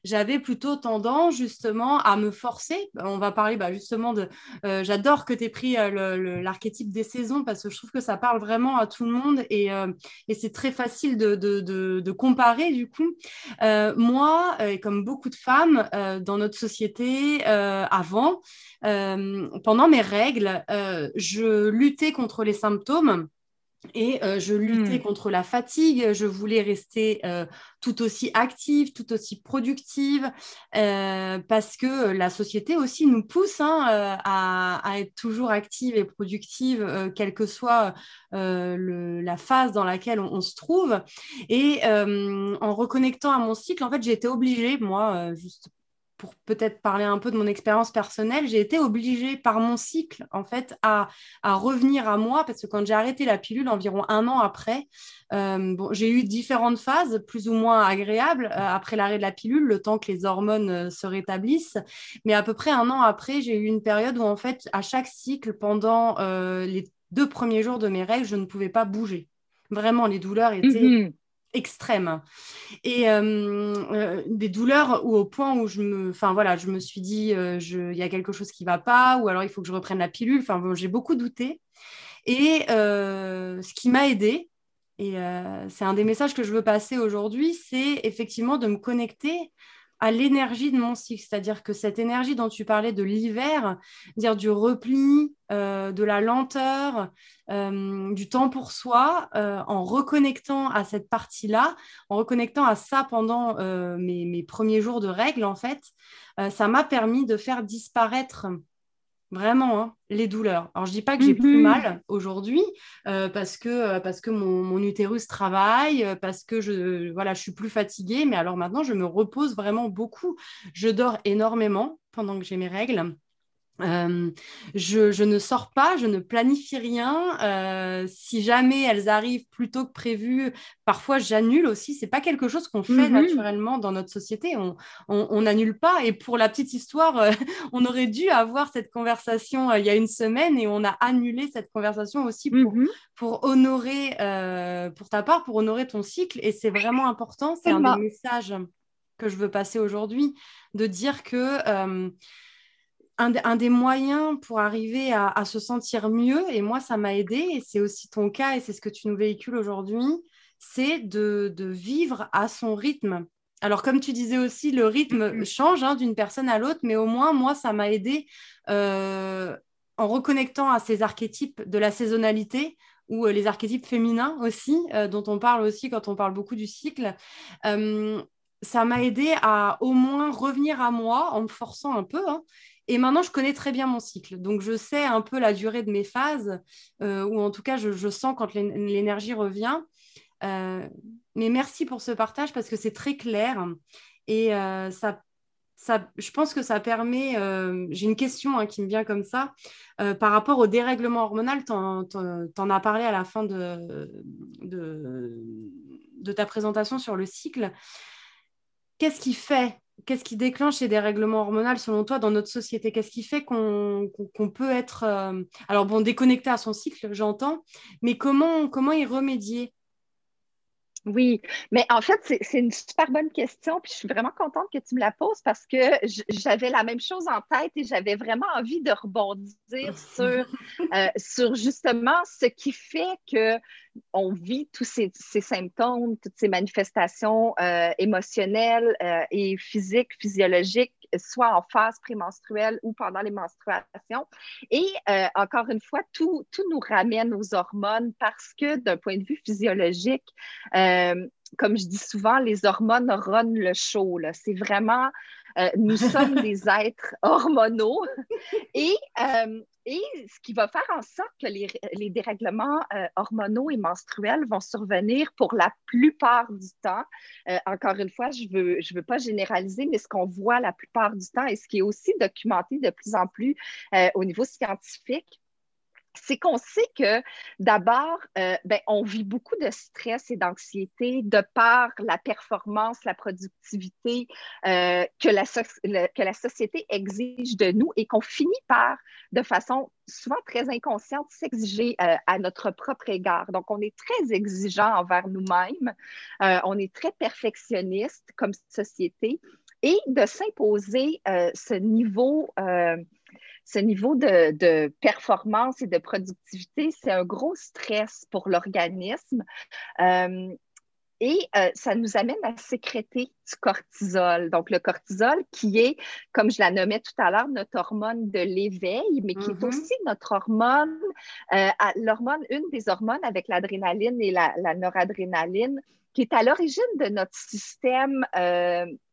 j'avais plutôt tendance justement à me forcer. On va parler bah, justement de... Euh, j'adore que tu aies pris euh, l'archétype des saisons parce que je trouve que ça parle vraiment à tout le monde et, euh, c'est très facile de, comparer du coup. moi, et comme beaucoup de femmes dans notre société avant, pendant mes règles, je luttais contre les symptômes et euh, je luttais hmm. contre la fatigue, je voulais rester euh, tout aussi active, tout aussi productive, euh, parce que la société aussi nous pousse hein, à, être toujours active et productive, quelle que soit la phase dans laquelle on, on se trouve. Et en reconnectant à mon cycle, en fait, j'ai été obligée, moi, juste pour peut-être parler un peu de mon expérience personnelle, j'ai été obligée par mon cycle, en fait, à, revenir à moi, parce que quand j'ai arrêté la pilule, environ un an après, euh, bon, j'ai eu différentes phases, plus ou moins agréables, euh, après l'arrêt de la pilule, le temps que les hormones euh, se rétablissent. Mais à peu près un an après, j'ai eu une période où, en fait, à chaque cycle, pendant les deux premiers jours de mes règles, je ne pouvais pas bouger. Vraiment, les douleurs étaient... Mhm extrême. Et euh, euh, des douleurs où, au point où je me enfin voilà je me suis dit euh, il y a quelque chose qui va pas ou alors il faut que je reprenne la pilule. Enfin bon, j'ai beaucoup douté. Et ce qui m'a aidé et c'est un des messages que je veux passer aujourd'hui c'est effectivement de me connecter à l'énergie de mon cycle. C'est-à-dire que cette énergie dont tu parlais de l'hiver, dire du repli, euh, de la lenteur, euh, du temps pour soi, euh, en reconnectant à cette partie-là, en reconnectant à ça pendant mes, mes, premiers jours de règles, en fait, ça m'a permis de faire disparaître Vraiment, hein, les douleurs. Alors, je dis pas que j'ai plus mhm. mal aujourd'hui euh, parce que, euh, parce que mon, utérus travaille, euh, parce que je, voilà, je suis plus fatiguée. Mais alors maintenant, je me repose vraiment beaucoup. Je dors énormément pendant que j'ai mes règles. Euh, je, ne sors pas, je ne planifie rien. Euh, si jamais elles arrivent plus tôt que prévu, parfois j'annule aussi. C'est pas quelque chose qu'on fait mhm. naturellement dans notre société. On n'annule pas. Et pour la petite histoire, euh, *laughs* on aurait dû avoir cette conversation il y a une semaine et on a annulé cette conversation aussi pour, mhm. pour honorer, pour ta part, pour honorer ton cycle. Et c'est vraiment important. C'est un des messages que je veux passer aujourd'hui, de dire que un, des moyens pour arriver à, se sentir mieux, et moi ça m'a aidé, et c'est aussi ton cas, et c'est ce que tu nous véhicules aujourd'hui, c'est de, vivre à son rythme. Alors comme tu disais aussi, le rythme mm-hmm. change hein, d'une personne à l'autre, mais au moins moi ça m'a aidé euh, en reconnectant à ces archétypes de la saisonnalité ou euh, les archétypes féminins aussi, euh, dont on parle aussi quand on parle beaucoup du cycle ça m'a aidé à au moins revenir à moi en me forçant un peu hein, et maintenant, je connais très bien mon cycle. Donc, je sais un peu la durée de mes phases, euh, ou en tout cas, je, sens quand l'énergie revient. Euh, mais merci pour ce partage parce que c'est très clair. Et euh, ça, ça, je pense que ça permet. J'ai une question hein, qui me vient comme ça. par rapport au dérèglement hormonal, tu en, as parlé à la fin de, de, de ta présentation sur le cycle. Qu'est-ce qui fait qu'est-ce qui déclenche ces dérèglements hormonaux selon toi dans notre société? Qu'est-ce qui fait qu'on peut être, euh, alors bon, déconnecté à son cycle, j'entends, mais comment, comment y remédier? Oui, mais en fait, c'est une super bonne question. Puis je suis vraiment contente que tu me la poses parce que j'avais la même chose en tête et j'avais vraiment envie de rebondir *laughs* sur, euh, sur justement ce qui fait que on vit tous ces, symptômes, toutes ces manifestations euh, émotionnelles euh, et physiques, physiologiques, soit en phase prémenstruelle ou pendant les menstruations. Et encore une fois, tout, tout, nous ramène aux hormones parce que d'un point de vue physiologique, euh, comme je dis souvent, les hormones runnent le show. C'est vraiment, euh, nous sommes *laughs* des êtres hormonaux. Et, euh, et ce qui va faire en sorte que les, dérèglements hormonaux et menstruels vont survenir pour la plupart du temps. encore une fois, je ne veux, je veux pas généraliser, mais ce qu'on voit la plupart du temps et ce qui est aussi documenté de plus en plus au niveau scientifique, c'est qu'on sait que d'abord, euh, ben, on vit beaucoup de stress et d'anxiété de par la performance, la productivité euh, que, la que la société exige de nous et qu'on finit par, de façon souvent très inconsciente, s'exiger euh, à notre propre égard. Donc, on est très exigeant envers nous-mêmes, on est très perfectionniste comme société et de s'imposer ce niveau ce niveau de, performance et de productivité, c'est un gros stress pour l'organisme. Euh, et euh, ça nous amène à sécréter du cortisol. Donc, le cortisol qui est, comme je la nommais tout à l'heure, notre hormone de l'éveil, mais qui est mm-hmm. aussi notre hormone, euh, l'hormone, une des hormones avec l'adrénaline et la, la, noradrénaline, qui est à l'origine de notre système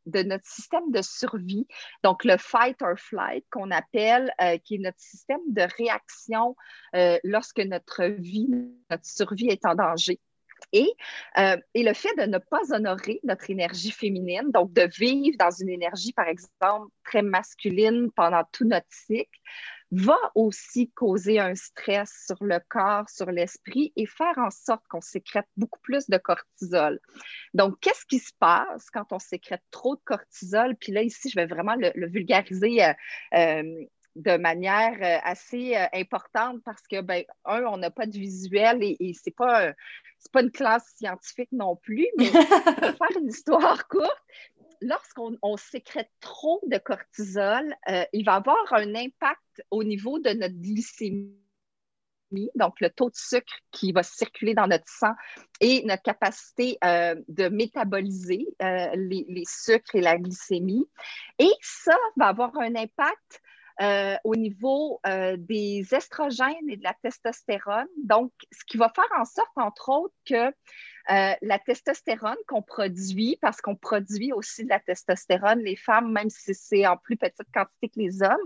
de notre système de survie, donc le fight or flight qu'on appelle, euh, qui est notre système de réaction euh, lorsque notre vie, notre survie est en danger. Et, euh, et, le fait de ne pas honorer notre énergie féminine, donc de vivre dans une énergie, par exemple, très masculine pendant tout notre cycle, va aussi causer un stress sur le corps, sur l'esprit et faire en sorte qu'on sécrète beaucoup plus de cortisol. Donc, qu'est-ce qui se passe quand on sécrète trop de cortisol? Puis là, ici, je vais vraiment le, vulgariser. Euh, euh, de manière euh, assez importante parce que, ben, un, on n'a pas de visuel et, et c'est pas, pas une classe scientifique non plus, mais *laughs* pour faire une histoire courte, lorsqu'on sécrète trop de cortisol, euh, il va avoir un impact au niveau de notre glycémie, donc le taux de sucre qui va circuler dans notre sang et notre capacité euh, de métaboliser euh, les, les, sucres et la glycémie. Et ça va avoir un impact au niveau des estrogènes et de la testostérone. Donc, ce qui va faire en sorte, entre autres, que euh, la testostérone qu'on produit, parce qu'on produit aussi de la testostérone, les femmes, même si c'est en plus petite quantité que les hommes,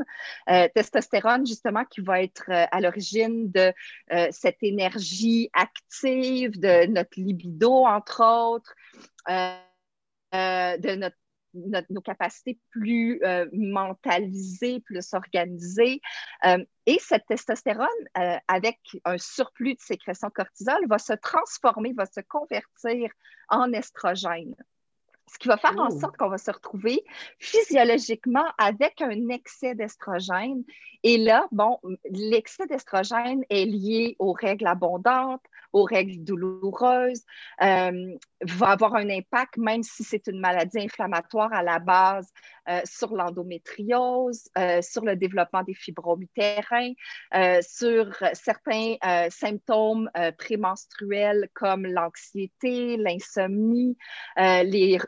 euh, testostérone justement qui va être euh, à l'origine de cette énergie active, de notre libido, entre autres, de notre nos capacités plus euh, mentalisées, plus organisées. Euh, et cette testostérone, euh, avec un surplus de sécrétion cortisol, va se transformer, va se convertir en estrogène. Ce qui va faire en oh. sorte qu'on va se retrouver physiologiquement avec un excès d'estrogène. Et là, bon, l'excès d'estrogène est lié aux règles abondantes, aux règles douloureuses, euh, va avoir un impact, même si c'est une maladie inflammatoire à la base, euh, sur l'endométriose, euh, sur le développement des fibromes utérins, sur certains symptômes prémenstruels comme l'anxiété, l'insomnie, les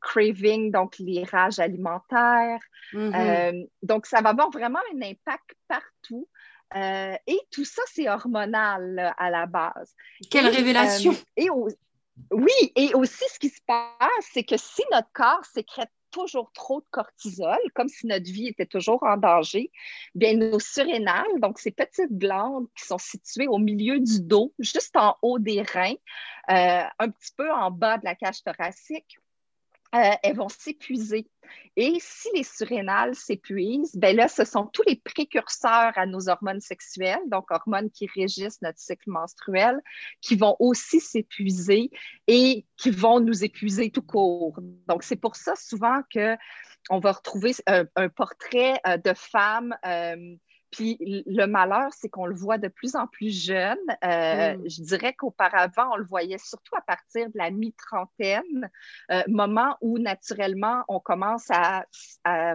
cravings, donc les rages alimentaires. Mm-hmm. donc, ça va avoir vraiment un impact partout. Euh, et tout ça, c'est hormonal à la base. Quelle révélation! Euh, et oui, et aussi ce qui se passe, c'est que si notre corps sécrète toujours trop de cortisol, comme si notre vie était toujours en danger, bien nos surrénales, donc ces petites glandes qui sont situées au milieu du dos, juste en haut des reins, euh, un petit peu en bas de la cage thoracique, euh, elles vont s'épuiser. Et si les surrénales s'épuisent, ben là, ce sont tous les précurseurs à nos hormones sexuelles, donc hormones qui régissent notre cycle menstruel, qui vont aussi s'épuiser et qui vont nous épuiser tout court. Donc, c'est pour ça souvent qu'on va retrouver un, portrait euh, de femmes. Euh, puis le malheur, c'est qu'on le voit de plus en plus jeune. Euh, mm. Je dirais qu'auparavant, on le voyait surtout à partir de la mi-trentaine, euh, moment où naturellement, on commence à,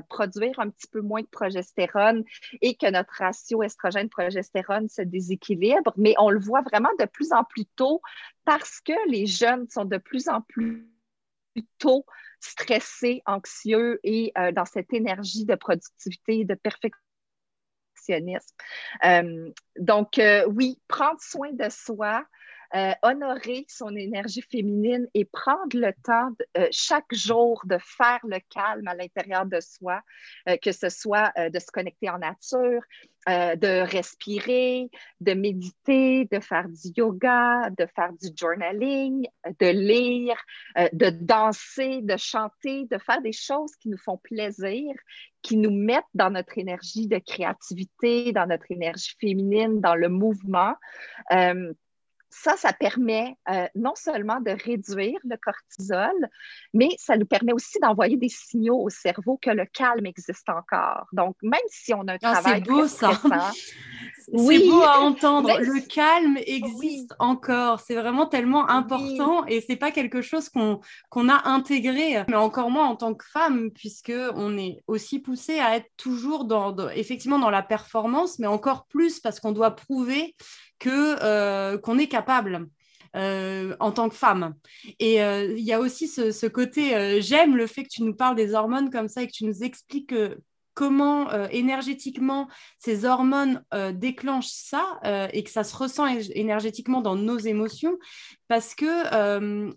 produire un petit peu moins de progestérone et que notre ratio estrogène-progestérone se déséquilibre. Mais on le voit vraiment de plus en plus tôt parce que les jeunes sont de plus en plus tôt stressés, anxieux et euh, dans cette énergie de productivité et de perfection euh, donc, euh, oui, prendre soin de soi, euh, honorer son énergie féminine et prendre le temps chaque jour de faire le calme à l'intérieur de soi, que ce soit de se connecter en nature, de respirer, de méditer, de faire du yoga, de faire du journaling, de lire, de danser, de chanter, de faire des choses qui nous font plaisir qui nous mettent dans notre énergie de créativité, dans notre énergie féminine, dans le mouvement. Ça, ça permet euh, non seulement de réduire le cortisol, mais ça nous permet aussi d'envoyer des signaux au cerveau que le calme existe encore. Donc, même si on a un ah, travail beau, ça. C'est beau à entendre. le calme existe encore. C'est vraiment tellement important et c'est pas quelque chose qu'on qu'on a intégré, mais encore moins en tant que femme, puisque on est aussi poussé à être toujours dans, effectivement dans la performance, mais encore plus parce qu'on doit prouver que euh, qu'on est capable. Euh, en tant que femme. Et euh, il y a aussi ce, ce côté, j'aime le fait que tu nous parles des hormones comme ça et que tu nous expliques que comment euh, énergétiquement ces hormones euh, déclenchent ça euh, et que ça se ressent énergétiquement dans nos émotions parce que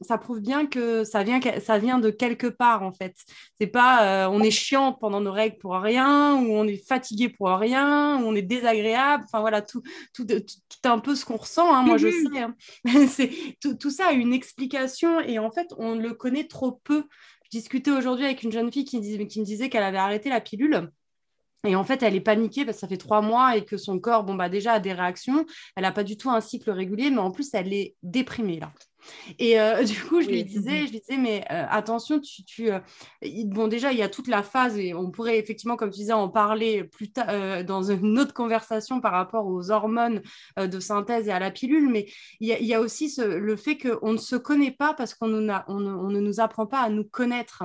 ça prouve bien que ça vient, ça vient de quelque part en fait. C'est pas on est chiant pendant nos règles pour rien ou on est fatigué pour rien ou on est désagréable. Enfin voilà, tout, tout, tout, un peu ce qu'on ressent. Hein, moi je mhm. sais. Hein. *laughs* tout ça a une explication et en fait on le connaît trop peu discutais aujourd'hui avec une jeune fille qui, qui me disait qu'elle avait arrêté la pilule. Et en fait, elle est paniquée parce que ça fait trois mois et que son corps, bon, bah, déjà a des réactions. Elle n'a pas du tout un cycle régulier, mais en plus, elle est déprimée là. Et euh, *laughs* du coup, je lui disais, je lui disais, mais euh, attention, tu, tu euh, bon, déjà, il y a toute la phase et on pourrait effectivement, comme tu disais, en parler plus tard dans une autre conversation par rapport aux hormones de synthèse et à la pilule, mais il y a, aussi le fait qu'on ne se connaît pas parce qu'on on, on ne nous apprend pas à nous connaître.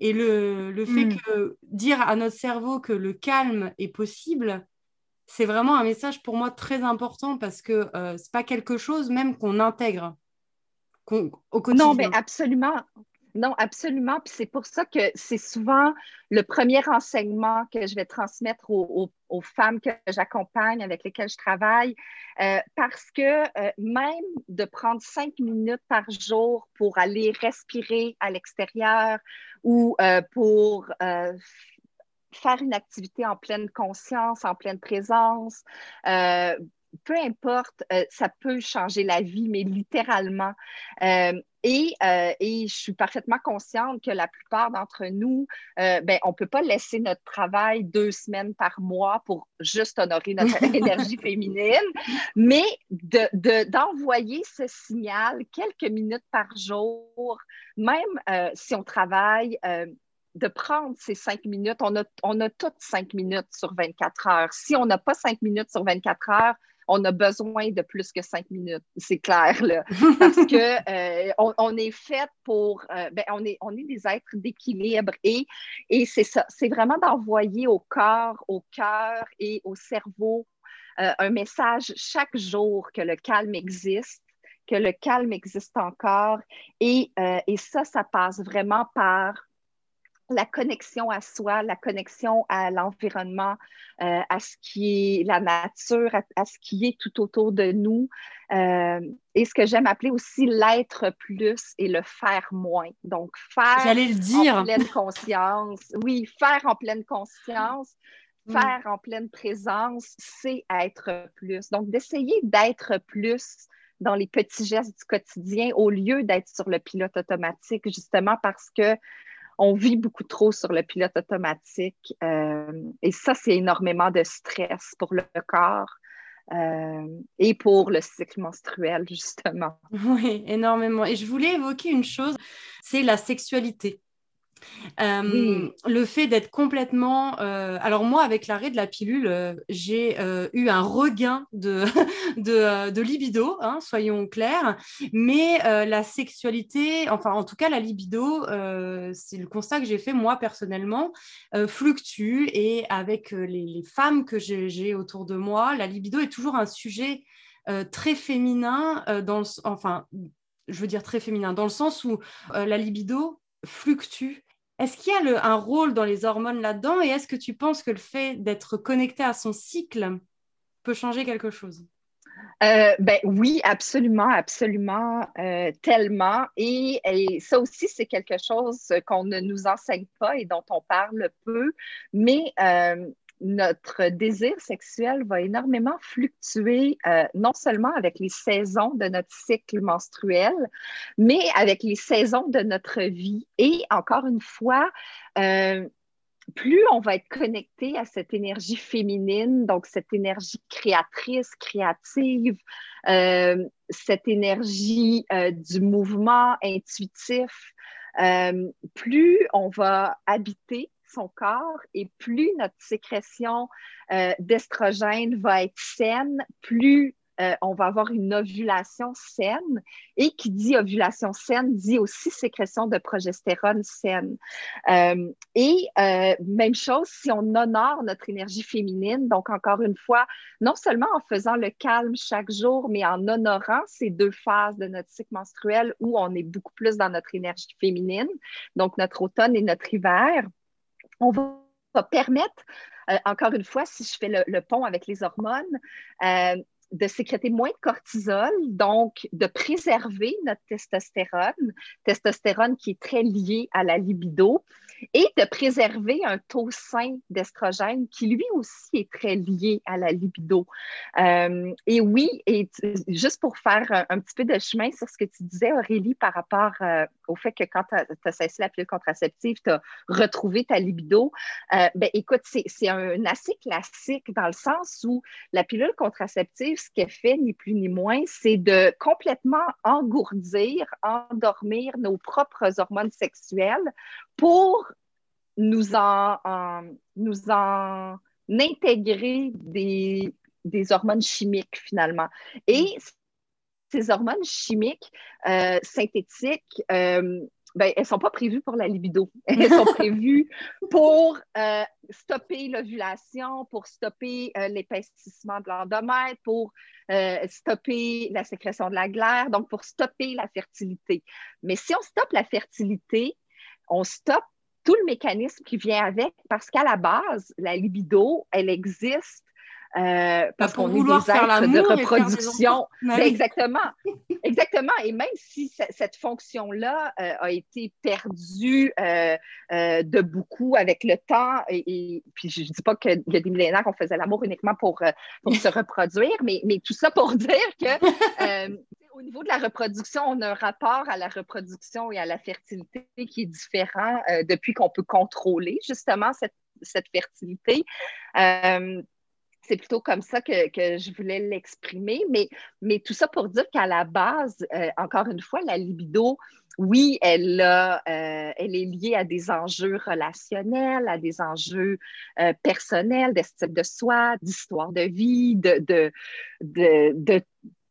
Et le, le fait mm. que dire à notre cerveau que le calme est possible, c'est vraiment un message pour moi très important parce que ce n'est pas quelque chose même qu'on intègre au quotidien. Non, mais absolument. Non, absolument. Puis c'est pour ça que c'est souvent le premier enseignement que je vais transmettre aux, femmes que j'accompagne, avec lesquelles je travaille, euh, parce que euh, même de prendre cinq minutes par jour pour aller respirer à l'extérieur ou euh, pour faire une activité en pleine conscience, en pleine présence, peu importe, euh, ça peut changer la vie, mais littéralement. Euh, et, euh, et, je suis parfaitement consciente que la plupart d'entre nous, ben, on ne peut pas laisser notre travail deux semaines par mois pour juste honorer notre *laughs* énergie féminine, mais d'envoyer de, ce signal quelques minutes par jour, même si on travaille de prendre ces cinq minutes. On a, on a toutes cinq minutes sur 24 heures. Si on n'a pas cinq minutes sur 24 heures, on a besoin de plus que cinq minutes, c'est clair, là, parce que *laughs* euh, on, est fait pour, euh, ben, on, est, on est des êtres d'équilibre et, et c'est ça, c'est vraiment d'envoyer au corps, au cœur et au cerveau euh, un message chaque jour que le calme existe que le calme existe encore. Et, et ça, ça passe vraiment par la connexion à soi, la connexion à l'environnement, euh, à ce qui est la nature, à, ce qui est tout autour de nous. Euh, et ce que j'aime appeler aussi l'être plus et le faire moins. Donc, faire le dire. en pleine conscience. Oui, faire en pleine conscience, mm. faire en pleine présence, c'est être plus. Donc, d'essayer d'être plus dans les petits gestes du quotidien au lieu d'être sur le pilote automatique, justement parce que on vit beaucoup trop sur le pilote automatique. Euh, et ça, c'est énormément de stress pour le corps. Euh, et pour le cycle menstruel, *laughs* justement. Oui, énormément. Et je voulais évoquer une chose, c'est la sexualité. Euh, le fait d'être complètement... Euh, alors moi, avec l'arrêt de la pilule, euh, j'ai eu un regain de, *laughs* de, libido, hein, soyons clairs, mais la sexualité, enfin en tout cas la libido, c'est le constat que j'ai fait moi personnellement, fluctue. Et avec les, les femmes que j'ai autour de moi, la libido est toujours un sujet très féminin, dans enfin je veux dire très féminin, dans le sens où la libido fluctue est-ce qu'il y a un rôle dans les hormones là-dedans et est-ce que tu penses que le fait d'être connecté à son cycle peut changer quelque chose? Euh, ben oui, absolument, absolument, euh, tellement. Et, ça aussi, c'est quelque chose qu'on ne nous enseigne pas et dont on parle peu. Mais euh, notre désir sexuel va énormément fluctuer, euh, non seulement avec les saisons de notre cycle menstruel, mais avec les saisons de notre vie. Et encore une fois, euh, plus on va être connecté à cette énergie féminine, donc cette énergie créatrice, créative, euh, cette énergie du mouvement intuitif, plus on va habiter son corps et plus notre sécrétion euh, d'estrogène va être saine, plus euh, on va avoir une ovulation saine. Et qui dit ovulation saine dit aussi sécrétion de progestérone saine. Euh, et même chose si on honore notre énergie féminine. Donc, encore une fois, non seulement en faisant le calme chaque jour, mais en honorant ces deux phases de notre cycle menstruel où on est beaucoup plus dans notre énergie féminine, donc notre automne et notre hiver, on va, permettre, encore une fois, si je fais le, pont avec les hormones, de sécréter moins de cortisol, donc de préserver notre testostérone, testostérone qui est très lié à la libido, et de préserver un taux sain d'estrogène qui lui aussi est très lié à la libido. Euh, et oui, et juste pour faire un, petit peu de chemin sur ce que tu disais, Aurélie, par rapport euh, au fait que quand tu as, cessé la pilule contraceptive, tu as retrouvé ta libido, euh, ben, écoute, c'est un assez classique dans le sens où la pilule contraceptive, ce qu'elle fait, ni plus ni moins, c'est de complètement engourdir, endormir nos propres hormones sexuelles pour nous en, nous en intégrer des, des, hormones chimiques finalement. Et ces hormones chimiques euh, synthétiques, euh, ben, elles ne sont pas prévues pour la libido. *laughs* Elles sont prévues pour euh, stopper l'ovulation, pour stopper l'épaississement de l'endomètre, pour stopper la sécrétion de la glaire, donc pour stopper la fertilité. Mais si on stoppe la fertilité, on stoppe tout le mécanisme qui vient avec parce qu'à la base, la libido, elle existe euh, parce qu'on est des êtres de reproduction. Ben, exactement. *laughs* Exactement. Et même si cette fonction-là euh, a été perdue euh, de beaucoup avec le temps, et, puis je ne dis pas qu'il y a des millénaires qu'on faisait l'amour uniquement pour, pour se *laughs* reproduire, mais, mais tout ça pour *laughs* dire que au niveau de la reproduction, on a un rapport à la reproduction et à la fertilité qui est différent depuis qu'on peut contrôler justement cette, cette fertilité c'est plutôt comme ça que, je voulais l'exprimer. Mais, mais tout ça pour dire qu'à la base, euh, encore une fois, la libido, oui, elle, euh, elle est liée à des enjeux relationnels, à des enjeux euh, personnels, d'estime de soi, d'histoire de vie, de, de, de,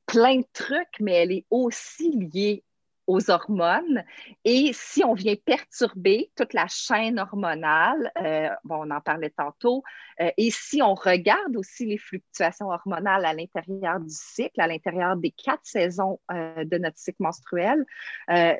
plein de trucs, mais elle est aussi liée aux hormones. Et si on vient perturber toute la chaîne hormonale, euh, bon, on en parlait tantôt, euh, et si on regarde aussi les fluctuations hormonales à l'intérieur du cycle, à l'intérieur des quatre saisons euh, de notre cycle menstruel,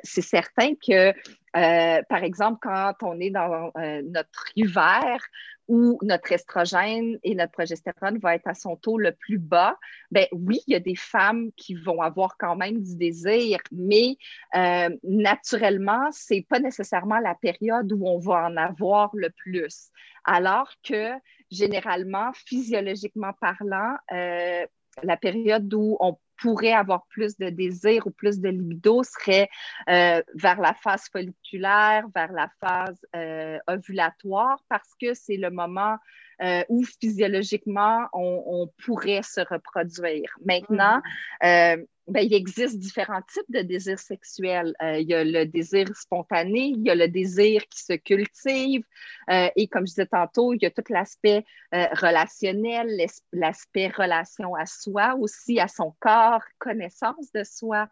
c'est certain que par exemple, quand on est dans notre hiver où notre estrogène et notre progestérone vont être à son taux le plus bas, ben oui, il y a des femmes qui vont avoir quand même du désir, mais euh, naturellement, ce n'est pas nécessairement la période où on va en avoir le plus. Alors que généralement, physiologiquement parlant, la période où on pourrait avoir plus de désir ou plus de libido serait euh, vers la phase folliculaire, vers la phase euh, ovulatoire, parce que c'est le moment euh, où physiologiquement on, pourrait se reproduire. Maintenant, mm-hmm. ben, il existe différents types de désirs sexuels. il y a le désir spontané, il y a le désir qui se cultive, et comme je disais tantôt, il y a tout l'aspect relationnel, l'aspect relation à soi, aussi à son corps connaissance de soi.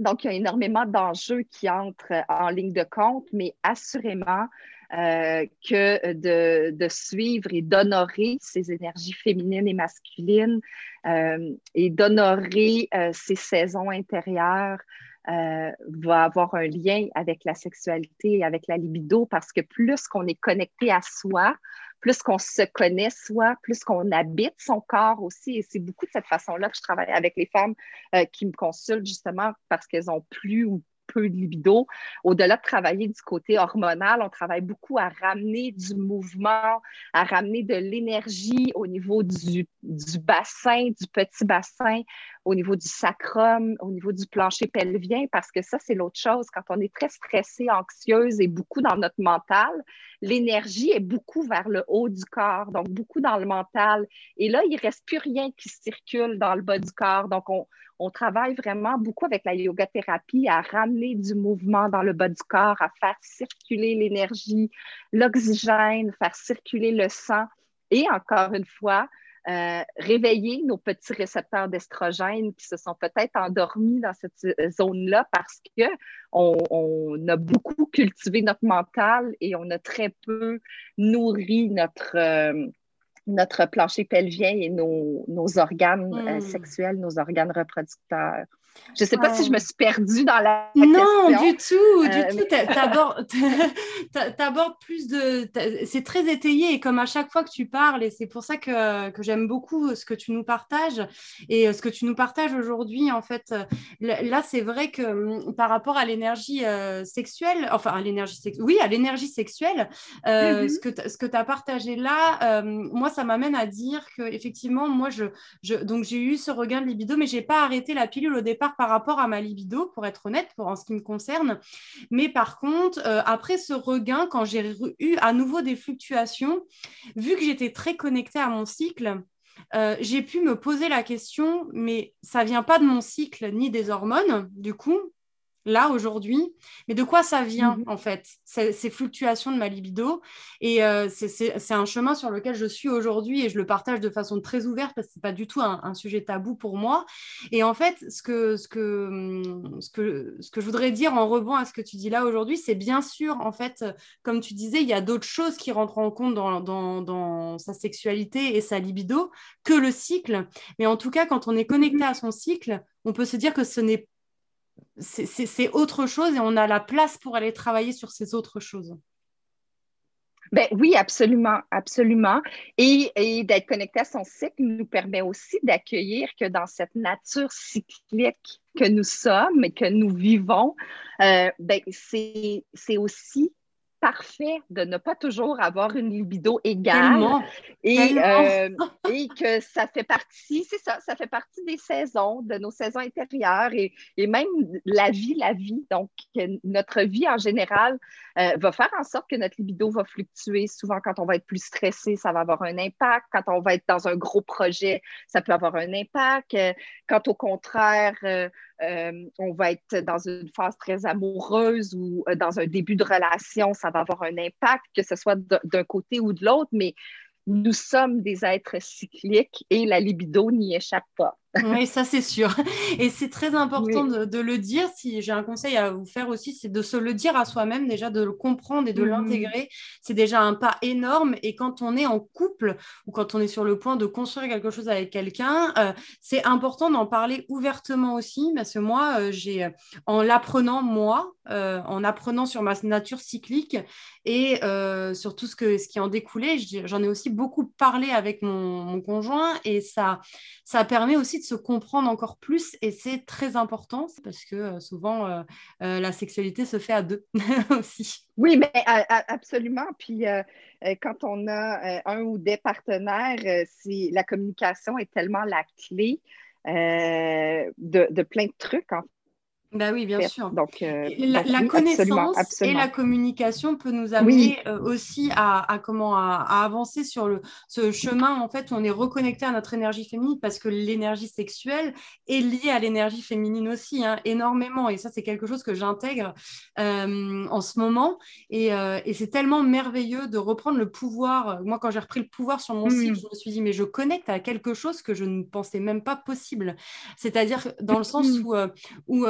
Euh, donc, il y a énormément d'enjeux qui entrent en ligne de compte, mais assurément euh, que de, suivre et d'honorer ces énergies féminines et masculines euh, et d'honorer ces saisons intérieures va avoir un lien avec la sexualité et avec la libido parce que plus qu'on est connecté à soi, plus qu'on se connaît soi, plus qu'on habite son corps aussi. Et c'est beaucoup de cette façon-là que je travaille avec les femmes euh, qui me consultent justement parce qu'elles ont plus ou peu de libido. Au-delà de travailler du côté hormonal, on travaille beaucoup à ramener du mouvement, à ramener de l'énergie au niveau du, du, bassin, du petit bassin, au niveau du sacrum, au niveau du plancher pelvien, parce que ça, c'est l'autre chose. Quand on est très stressé, anxieuse et beaucoup dans notre mental, l'énergie est beaucoup vers le haut du corps, donc beaucoup dans le mental. Et là, il ne reste plus rien qui circule dans le bas du corps. Donc, on, on travaille vraiment beaucoup avec la yoga thérapie à ramener du mouvement dans le bas du corps, à faire circuler l'énergie, l'oxygène, faire circuler le sang. Et encore une fois, euh, réveiller nos petits récepteurs d'estrogène qui se sont peut-être endormis dans cette zone-là parce qu'on on a beaucoup cultivé notre mental et on a très peu nourri notre, euh, notre plancher pelvien et nos, organes euh, hmm. sexuels, nos organes reproducteurs. Je ne sais pas si je me suis perdue dans la, non, du tout, du euh, tout. Tu abordes *laughs* plus de... C'est très étayé et comme à chaque fois que tu parles, et c'est pour ça que, que j'aime beaucoup ce que tu nous partages et ce que tu nous partages aujourd'hui, en fait. Là, c'est vrai que hum, par rapport à l'énergie euh, sexuelle, enfin à l'énergie sexuelle, oui, à l'énergie sexuelle, euh, mm-hmm. ce que tu as partagé là, moi, ça m'amène à dire que effectivement, moi, je, je donc j'ai eu ce regain de libido, mais j'ai pas arrêté la pilule au départ par rapport à ma libido, pour être honnête, pour, en ce qui me concerne. Mais par contre, euh, après ce regain, quand j'ai eu à nouveau des fluctuations, vu que j'étais très connectée à mon cycle, euh, j'ai pu me poser la question, mais ça vient pas de mon cycle ni des hormones, du coup, là aujourd'hui, mais de quoi ça vient mhm. en fait, ces, fluctuations de ma libido? Et euh, c'est un chemin sur lequel je suis aujourd'hui et je le partage de façon très ouverte parce que ce n'est pas du tout un, sujet tabou pour moi. Et en fait, ce que, ce, que, ce, que, ce que je voudrais dire en rebond à ce que tu dis là aujourd'hui, c'est bien sûr, en fait, comme tu disais, il y a d'autres choses qui rentrent en compte dans, dans, dans sa sexualité et sa libido que le cycle. Mais en tout cas, quand on est connecté à son cycle, on peut se dire que ce n'est c'est autre chose et on a la place pour aller travailler sur ces autres choses. Ben oui, absolument, absolument. Et, d'être connecté à son cycle nous permet aussi d'accueillir que dans cette nature cyclique que nous sommes et que nous vivons, euh, ben c'est aussi parfait de ne pas toujours avoir une libido égale et, euh, et que ça fait partie, c'est ça, ça fait partie des saisons, de nos saisons intérieures et, et même la vie, la vie. Donc, notre vie en général euh, va faire en sorte que notre libido va fluctuer. Souvent, quand on va être plus stressé, ça va avoir un impact. Quand on va être dans un gros projet, ça peut avoir un impact. Quand au contraire, euh, euh, on va être dans une phase très amoureuse ou euh, dans un début de relation, ça va avoir un impact, que ce soit d'un côté ou de l'autre, mais nous sommes des êtres cycliques et la libido n'y échappe pas. Oui, ça c'est sûr. Et c'est très important de, le dire. Si j'ai un conseil à vous faire aussi, c'est de se le dire à soi-même, déjà de le comprendre et de mhm. l'intégrer. C'est déjà un pas énorme. Et quand on est en couple ou quand on est sur le point de construire quelque chose avec quelqu'un, euh, c'est important d'en parler ouvertement aussi. Parce que moi, euh, j'ai, euh, en l'apprenant moi, en apprenant sur ma nature cyclique et sur tout ce, que, ce qui en découlait, j'en ai aussi beaucoup parlé avec mon, mon conjoint et ça, ça permet aussi de se comprendre encore plus et c'est très important parce que euh, souvent euh, euh, la sexualité se fait à deux *laughs* aussi. Oui, mais absolument. Puis quand on a un ou des partenaires, la communication est tellement la clé de, plein de trucs en bah oui, bien sûr. Donc, euh, la, connaissance et la communication peut nous amener euh, aussi à, comment à, avancer sur le, ce chemin en fait où on est reconnecté à notre énergie féminine parce que l'énergie sexuelle est liée à l'énergie féminine aussi hein, énormément. Et ça c'est quelque chose que j'intègre euh, en ce moment. Et, et c'est tellement merveilleux de reprendre le pouvoir. Moi quand j'ai repris le pouvoir sur mon site, je me suis dit mais je connecte à quelque chose que je ne pensais même pas possible. C'est-à-dire dans le sens où, où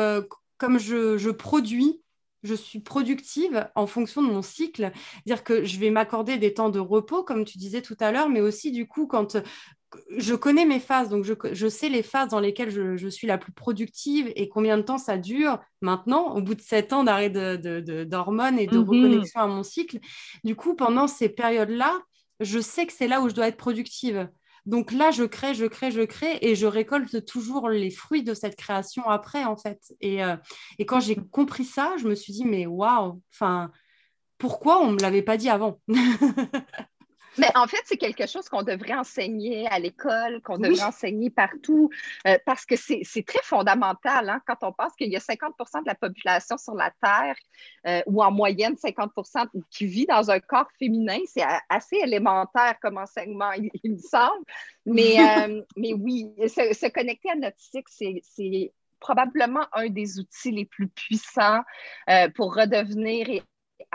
comme je, produis, je suis productive en fonction de mon cycle. Dire que je vais m'accorder des temps de repos, comme tu disais tout à l'heure, mais aussi du coup, quand je connais mes phases, donc je, sais les phases dans lesquelles je, suis la plus productive et combien de temps ça dure maintenant, au bout de sept ans d'arrêt d'hormones et de mhm. reconnexion à mon cycle. Du coup, pendant ces périodes-là, je sais que c'est là où je dois être productive. Donc là, je crée, je crée, je crée et je récolte toujours les fruits de cette création après, en fait. Et, euh, quand j'ai compris ça, je me suis dit, mais waouh, enfin, pourquoi on ne me l'avait pas dit avant? *laughs* Mais en fait, c'est quelque chose qu'on devrait enseigner à l'école, qu'on devrait enseigner partout, euh, parce que c'est très fondamental hein, quand on pense qu'il y a 50% de la population sur la Terre, euh, ou en moyenne 50% qui vit dans un corps féminin. C'est assez élémentaire comme enseignement, il, me semble. Mais, *laughs* euh, mais oui, se, se, connecter à notre cycle, c'est probablement un des outils les plus puissants pour redevenir et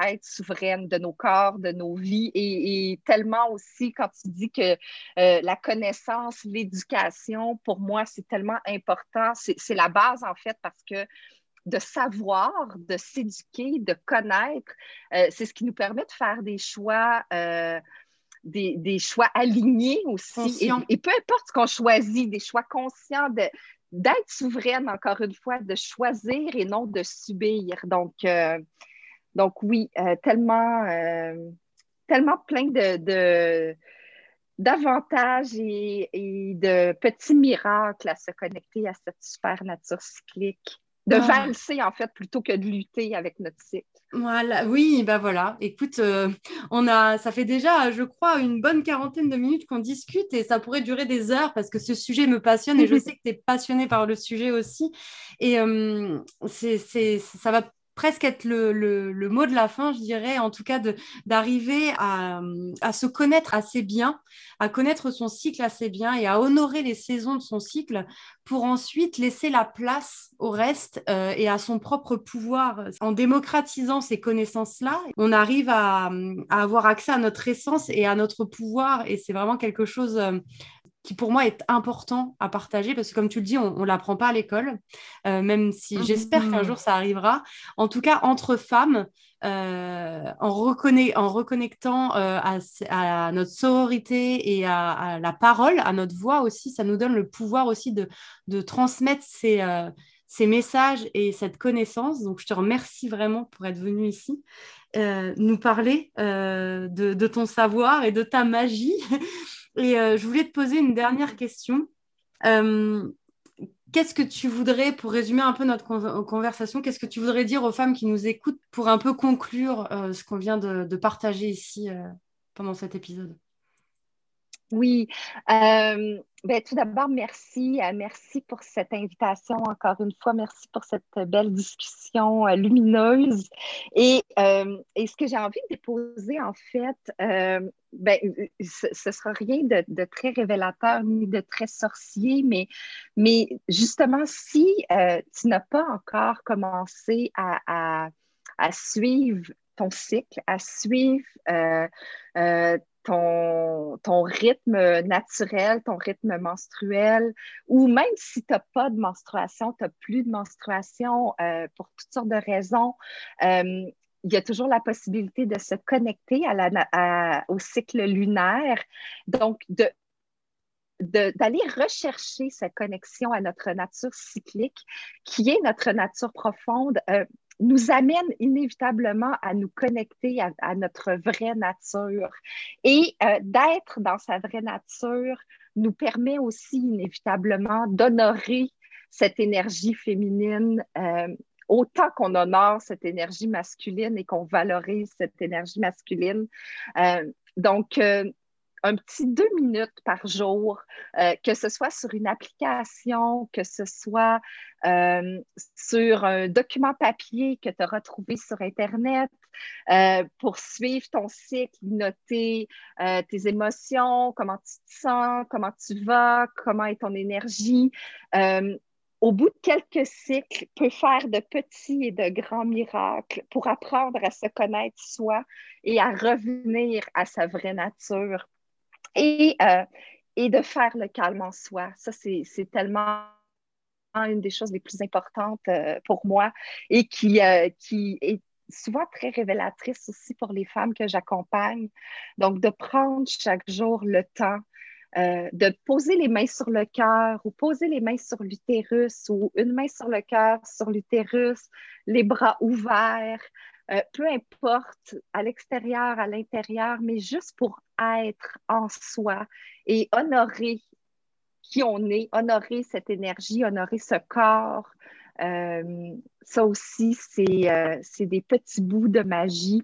être souveraine de nos corps, de nos vies et, tellement aussi quand tu dis que euh, la connaissance, l'éducation, pour moi, c'est tellement important. C'est la base en fait parce que de savoir, de s'éduquer, de connaître, euh, c'est ce qui nous permet de faire des choix. Euh, des, choix alignés aussi. Et, et, peu importe ce qu'on choisit, des choix conscients de, d'être souveraine, encore une fois, de choisir et non de subir. Donc, donc oui, tellement, tellement plein de, d'avantages et, de petits miracles à se connecter à cette super nature cyclique. De ah. valser, en fait, plutôt que de lutter avec notre cycle. Voilà, oui, ben voilà. Écoute, euh, on a, ça fait déjà, je crois, une bonne quarantaine de minutes qu'on discute et ça pourrait durer des heures parce que ce sujet me passionne et je *laughs* sais que tu es passionné par le sujet aussi. Et euh, c'est, ça va presque être le, mot de la fin, je dirais, en tout cas d'arriver à, se connaître assez bien, à connaître son cycle assez bien et à honorer les saisons de son cycle pour ensuite laisser la place au reste euh, et à son propre pouvoir. En démocratisant ces connaissances-là, on arrive à, à, avoir accès à notre essence et à notre pouvoir et c'est vraiment quelque chose euh, qui pour moi est important à partager parce que comme tu le dis, on ne l'apprend pas à l'école, euh, même si j'espère qu'un jour ça arrivera. En tout cas, entre femmes, euh, en, en, reconnectant euh, à, notre sororité et à, la parole, à notre voix aussi, ça nous donne le pouvoir aussi de, de transmettre ces, ces, messages et cette connaissance. Donc, je te remercie vraiment pour être venu ici. nous parler de, de, ton savoir et de ta magie. *laughs* Et euh, je voulais te poser une dernière question. Euh, qu'est-ce que tu voudrais, pour résumer un peu notre conversation, qu'est-ce que tu voudrais dire aux femmes qui nous écoutent pour un peu conclure euh, ce qu'on vient de, partager ici pendant cet épisode? Oui. Ben, tout d'abord, merci. merci pour cette invitation encore une fois. Merci pour cette belle discussion lumineuse. Et, ce que j'ai envie de déposer, en fait, ben, ce ne sera rien de, très révélateur ni de très sorcier, mais, justement, si euh, tu n'as pas encore commencé à, suivre ton cycle, à suivre euh, euh, ton, ton, rythme naturel, ton rythme menstruel, ou même si tu n'as pas de menstruation, tu n'as plus de menstruation pour toutes sortes de raisons, il y a toujours la possibilité de se connecter à la, au cycle lunaire. Donc, de, d'aller rechercher cette connexion à notre nature cyclique, qui est notre nature profonde, euh, nous amène inévitablement à nous connecter à, notre vraie nature. Et euh, d'être dans sa vraie nature nous permet aussi inévitablement d'honorer cette énergie féminine euh, autant qu'on honore cette énergie masculine et qu'on valorise cette énergie masculine. Euh, donc, un petit deux minutes par jour, euh, que ce soit sur une application, que ce soit sur un document papier que tu as retrouvé sur Internet, pour suivre ton cycle, noter tes émotions, comment tu te sens, comment tu vas, comment est ton énergie. Au bout de quelques cycles, peut faire de petits et de grands miracles pour apprendre à se connaître soi et à revenir à sa vraie nature et, euh, et de faire le calme en soi. Ça, c'est tellement une des choses les plus importantes euh, pour moi et qui, euh, qui est souvent très révélatrice aussi pour les femmes que j'accompagne. Donc, de prendre chaque jour le temps de poser les mains sur le cœur ou poser les mains sur l'utérus ou une main sur le cœur, sur l'utérus, les bras ouverts, peu importe, à l'extérieur, à l'intérieur, mais juste pour être en soi et honorer qui on est, honorer cette énergie, honorer ce corps. Euh, ça aussi, c'est des petits bouts de magie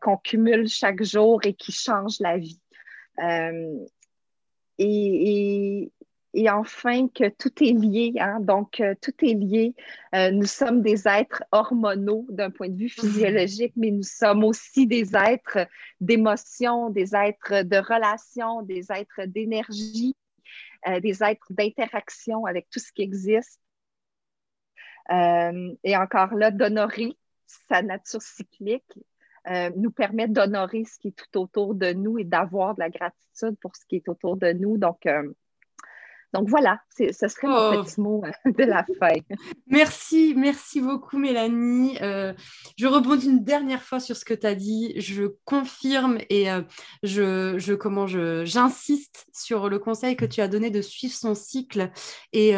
qu'on cumule chaque jour et qui changent la vie. Et, enfin que tout est lié, hein? donc euh, tout est lié. Euh, nous sommes des êtres hormonaux d'un point de vue mhm. physiologique, mais nous sommes aussi des êtres d'émotion, des êtres de relation, des êtres d'énergie, euh, des êtres d'interaction avec tout ce qui existe. et encore là, d'honorer sa nature cyclique euh, nous permet d'honorer ce qui est tout autour de nous et d'avoir de la gratitude pour ce qui est autour de nous. Donc, euh, Donc voilà, ce serait mon oh. petit mot euh, de la fin. Merci, merci beaucoup Mélanie. Euh, je rebondis une dernière fois sur ce que tu as dit. Je confirme et euh, je, je, comment je, j'insiste sur le conseil que tu as donné de suivre son cycle. Et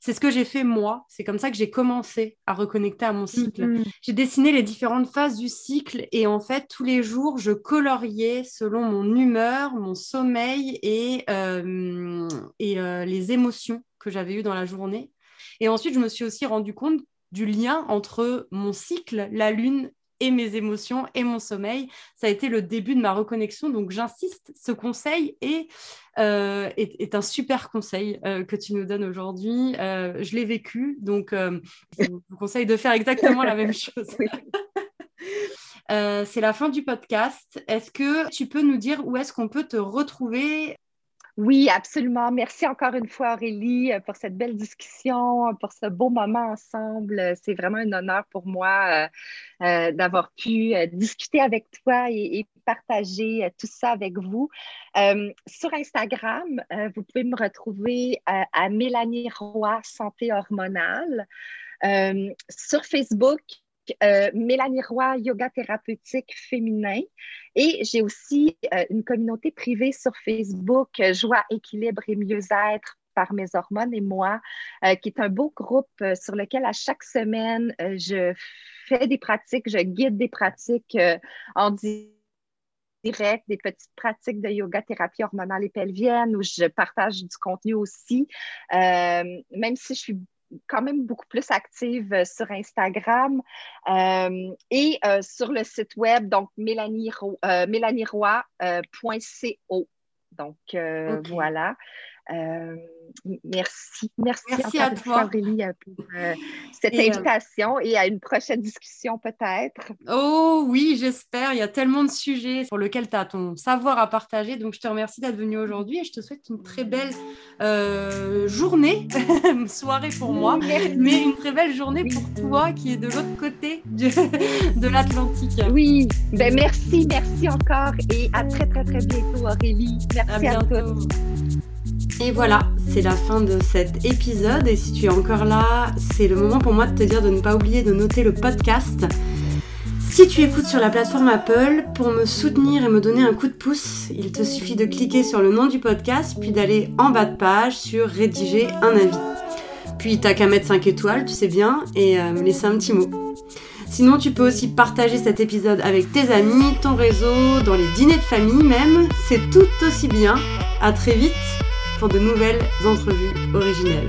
c'est ce que j'ai fait moi. C'est comme ça que j'ai commencé à reconnecter à mon cycle. Mm-hmm. J'ai dessiné les différentes phases du cycle et en fait tous les jours je coloriais selon mon humeur, mon sommeil et, et les émotions que j'avais eues dans la journée. Et ensuite, je me suis aussi rendu compte du lien entre mon cycle, la lune et mes émotions et mon sommeil. Ça a été le début de ma reconnexion. Donc, j'insiste, ce conseil est, euh, est, un super conseil euh, que tu nous donnes aujourd'hui. Euh, je l'ai vécu, donc je vous conseille de faire exactement la même chose. *laughs* c'est la fin du podcast. Est-ce que tu peux nous dire où est-ce qu'on peut te retrouver oui, absolument. Merci encore une fois, Aurélie, euh, pour cette belle discussion, pour ce beau moment ensemble. C'est vraiment un honneur pour moi euh, euh, d'avoir pu discuter avec toi et, partager tout ça avec vous. sur Instagram, vous pouvez me retrouver à Mélanie Roy Santé Hormonale. sur Facebook, euh, Mélanie Roy, yoga thérapeutique féminin. Et j'ai aussi euh, une communauté privée sur Facebook, euh, Joie, équilibre et mieux-être par mes hormones et moi, qui est un beau groupe sur lequel à chaque semaine, je fais des pratiques, je guide des pratiques en direct, des petites pratiques de yoga thérapie hormonale et pelvienne où je partage du contenu aussi. même si je suis quand même beaucoup plus active euh, sur Instagram euh, et euh, sur le site web, donc mélanieroy.co. donc voilà. Merci. Merci, merci à toi. Aurélie, euh, pour euh, *laughs* cette euh, invitation et à une prochaine discussion peut-être. Oh oui, j'espère. Il y a tellement de sujets pour lesquels tu as ton savoir à partager. Donc, je te remercie d'être venu aujourd'hui et je te souhaite une très belle journée, *laughs* soirée pour moi, mais une très belle journée pour toi qui est de l'autre côté *laughs* de l'Atlantique. Oui, ben merci, merci encore et à très, très, très bientôt, Aurélie. Merci à, à. Et voilà, c'est la fin de cet épisode. Et si tu es encore là, c'est le moment pour moi de te dire de ne pas oublier de noter le podcast. Si tu écoutes sur la plateforme Apple, pour me soutenir et me donner un coup de pouce, il te suffit de cliquer sur le nom du podcast, puis d'aller en bas de page sur rédiger un avis. Puis t'as qu'à mettre 5 étoiles, tu sais bien, et euh, me laisser un petit mot. Sinon, tu peux aussi partager cet épisode avec tes amis, ton réseau, dans les dîners de famille même. C'est tout aussi bien. À très vite pour de nouvelles entrevues originelles.